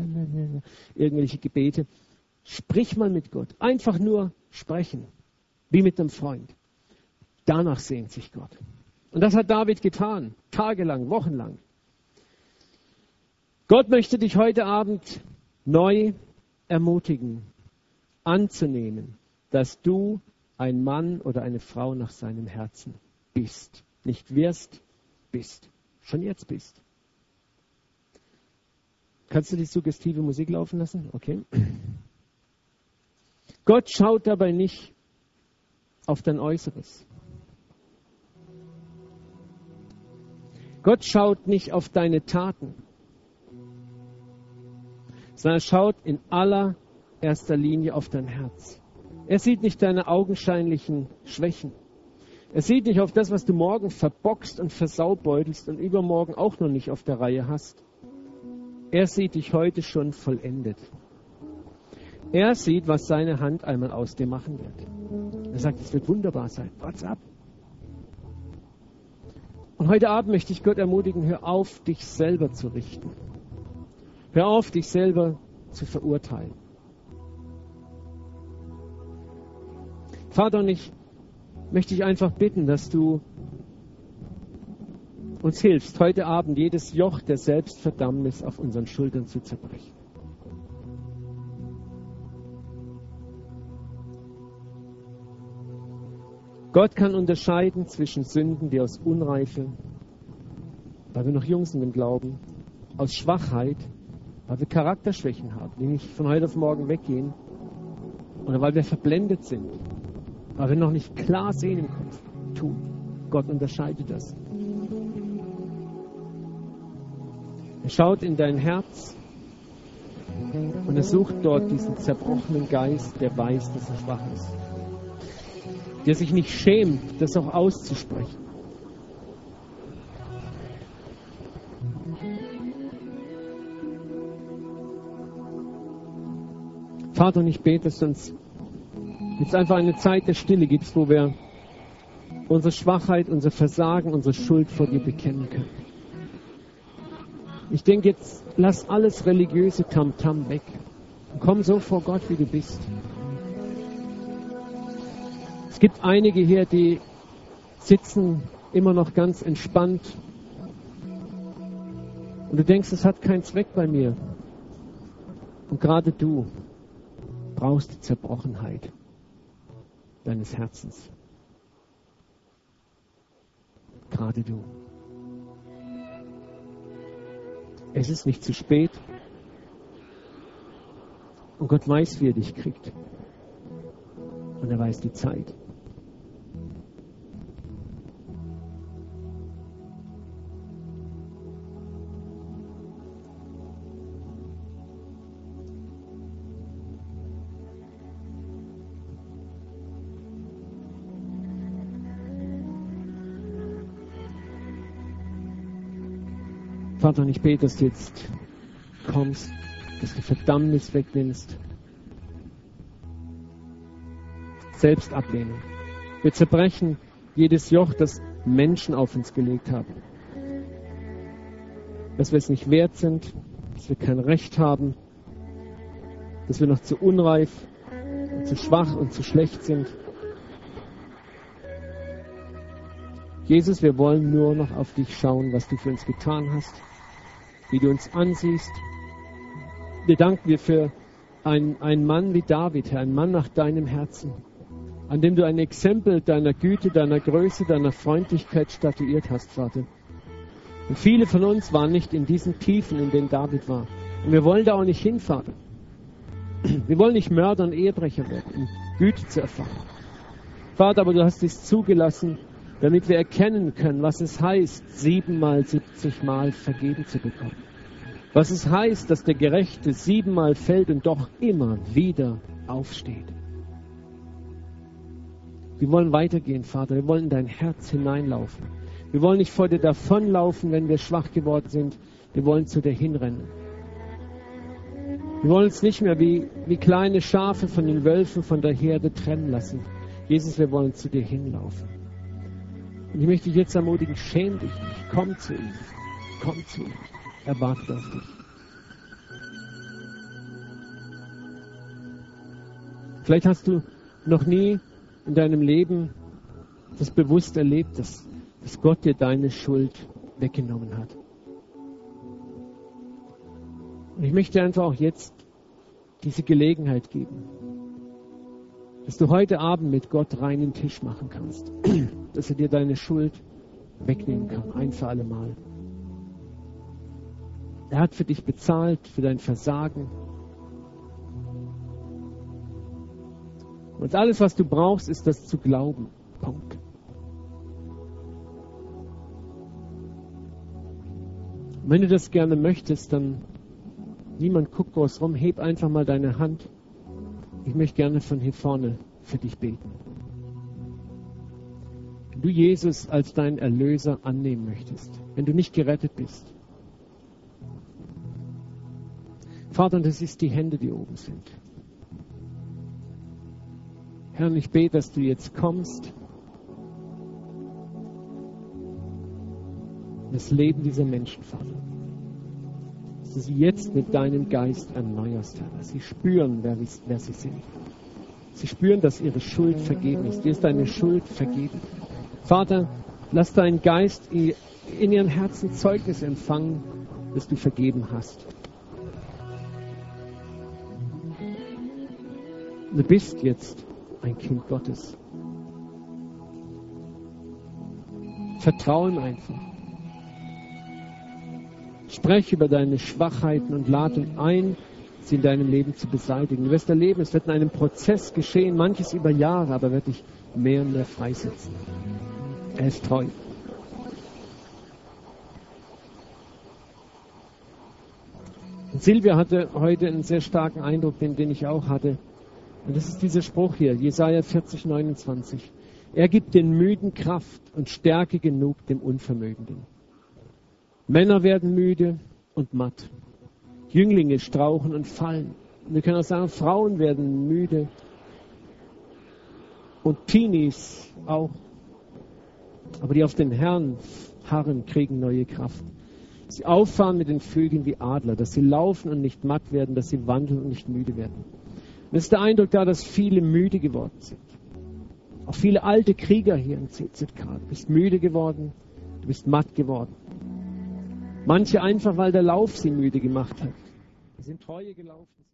irgendwelche Gebete. Sprich mal mit Gott. Einfach nur sprechen. Wie mit einem Freund. Danach sehnt sich Gott. Und das hat David getan. Tagelang, wochenlang. Gott möchte dich heute Abend neu ermutigen, anzunehmen, dass du ein Mann oder eine Frau nach seinem Herzen bist. Nicht wirst, bist. Schon jetzt bist. Kannst du die suggestive Musik laufen lassen? Okay. Gott schaut dabei nicht auf dein Äußeres. Gott schaut nicht auf deine Taten, sondern er schaut in allererster Linie auf dein Herz. Er sieht nicht deine augenscheinlichen Schwächen. Er sieht nicht auf das, was du morgen verbockst und versaubeutelst und übermorgen auch noch nicht auf der Reihe hast. Er sieht dich heute schon vollendet. Er sieht, was seine Hand einmal aus dir machen wird. Er sagt, es wird wunderbar sein. What's up? Und heute Abend möchte ich Gott ermutigen, hör auf, dich selber zu richten. Hör auf, dich selber zu verurteilen. Vater, und ich möchte ich einfach bitten, dass du uns hilfst, heute Abend jedes Joch der Selbstverdammnis auf unseren Schultern zu zerbrechen. Gott kann unterscheiden zwischen Sünden, die aus Unreife, weil wir noch jung sind im Glauben, aus Schwachheit, weil wir Charakterschwächen haben, die nicht von heute auf morgen weggehen, oder weil wir verblendet sind, weil wir noch nicht klar sehen im Kopf, tun. Gott unterscheidet das. Er schaut in dein Herz und er sucht dort diesen zerbrochenen Geist, der weiß, dass er schwach ist. Der sich nicht schämt, das auch auszusprechen. Vater, und ich bete, dass du uns jetzt einfach eine Zeit der Stille gibst, wo wir unsere Schwachheit, unser Versagen, unsere Schuld vor dir bekennen können. Ich denke jetzt, lass alles religiöse Tamtam -Tam weg. Komm so vor Gott, wie du bist. Es gibt einige hier, die sitzen immer noch ganz entspannt. Und du denkst, es hat keinen Zweck bei mir. Und gerade du brauchst die Zerbrochenheit deines Herzens. Gerade du. Es ist nicht zu spät. Und Gott weiß, wie er dich kriegt. Und er weiß die Zeit. Vater, ich bete, dass du jetzt kommst, dass du Verdammnis wegnimmst. Selbstablehnung. Wir zerbrechen jedes Joch, das Menschen auf uns gelegt haben. Dass wir es nicht wert sind, dass wir kein Recht haben, dass wir noch zu unreif, zu schwach und zu schlecht sind. Jesus, wir wollen nur noch auf dich schauen, was du für uns getan hast wie du uns ansiehst. Wir danken dir für einen, einen Mann wie David, Herr, einen Mann nach deinem Herzen, an dem du ein Exempel deiner Güte, deiner Größe, deiner Freundlichkeit statuiert hast, Vater. Und viele von uns waren nicht in diesen Tiefen, in denen David war. Und wir wollen da auch nicht hin, Vater. Wir wollen nicht Mörder und Ehebrecher werden, um Güte zu erfahren. Vater, aber du hast es zugelassen, damit wir erkennen können, was es heißt, siebenmal, siebzigmal vergeben zu bekommen. Was es heißt, dass der Gerechte siebenmal fällt und doch immer wieder aufsteht. Wir wollen weitergehen, Vater. Wir wollen in dein Herz hineinlaufen. Wir wollen nicht vor dir davonlaufen, wenn wir schwach geworden sind. Wir wollen zu dir hinrennen. Wir wollen uns nicht mehr wie, wie kleine Schafe von den Wölfen von der Herde trennen lassen. Jesus, wir wollen zu dir hinlaufen. Und ich möchte dich jetzt ermutigen, schäm dich nicht. Komm zu ihm. Komm zu ihm. Er wartet auf dich. Vielleicht hast du noch nie in deinem Leben das bewusst erlebt, dass, dass Gott dir deine Schuld weggenommen hat. Und ich möchte einfach auch jetzt diese Gelegenheit geben, dass du heute Abend mit Gott reinen Tisch machen kannst, dass er dir deine Schuld wegnehmen kann, ein für alle Mal. Er hat für dich bezahlt, für dein Versagen. Und alles, was du brauchst, ist das zu glauben. Punkt. Wenn du das gerne möchtest, dann niemand guckt groß rum, heb einfach mal deine Hand. Ich möchte gerne von hier vorne für dich beten. Wenn du Jesus als deinen Erlöser annehmen möchtest, wenn du nicht gerettet bist, Vater, das ist die Hände, die oben sind. Herr, ich bete, dass du jetzt kommst. Das Leben dieser Menschen, Vater. Dass du sie jetzt mit deinem Geist erneuerst, Herr. Dass sie spüren, wer, wer sie sind. Sie spüren, dass ihre Schuld vergeben ist. Dir ist deine Schuld vergeben. Vater, lass deinen Geist in ihren Herzen Zeugnis empfangen, dass du vergeben hast. Du bist jetzt ein Kind Gottes. Vertraue ihm einfach. Sprech über deine Schwachheiten und lade ein, sie in deinem Leben zu beseitigen. Du wirst erleben, es wird in einem Prozess geschehen, manches über Jahre, aber wird dich mehr und mehr freisetzen. Er ist treu. Silvia hatte heute einen sehr starken Eindruck, den, den ich auch hatte. Und das ist dieser Spruch hier, Jesaja 40, 29. Er gibt den Müden Kraft und Stärke genug dem Unvermögenden. Männer werden müde und matt. Jünglinge strauchen und fallen. Wir können auch sagen, Frauen werden müde. Und Teenies auch. Aber die auf den Herrn harren, kriegen neue Kraft. Sie auffahren mit den Vögeln wie Adler, dass sie laufen und nicht matt werden, dass sie wandeln und nicht müde werden. Es ist der Eindruck da, dass viele müde geworden sind. Auch viele alte Krieger hier im CZK. Du bist müde geworden, du bist matt geworden. Manche einfach, weil der Lauf sie müde gemacht hat. Sie sind Treue gelaufen.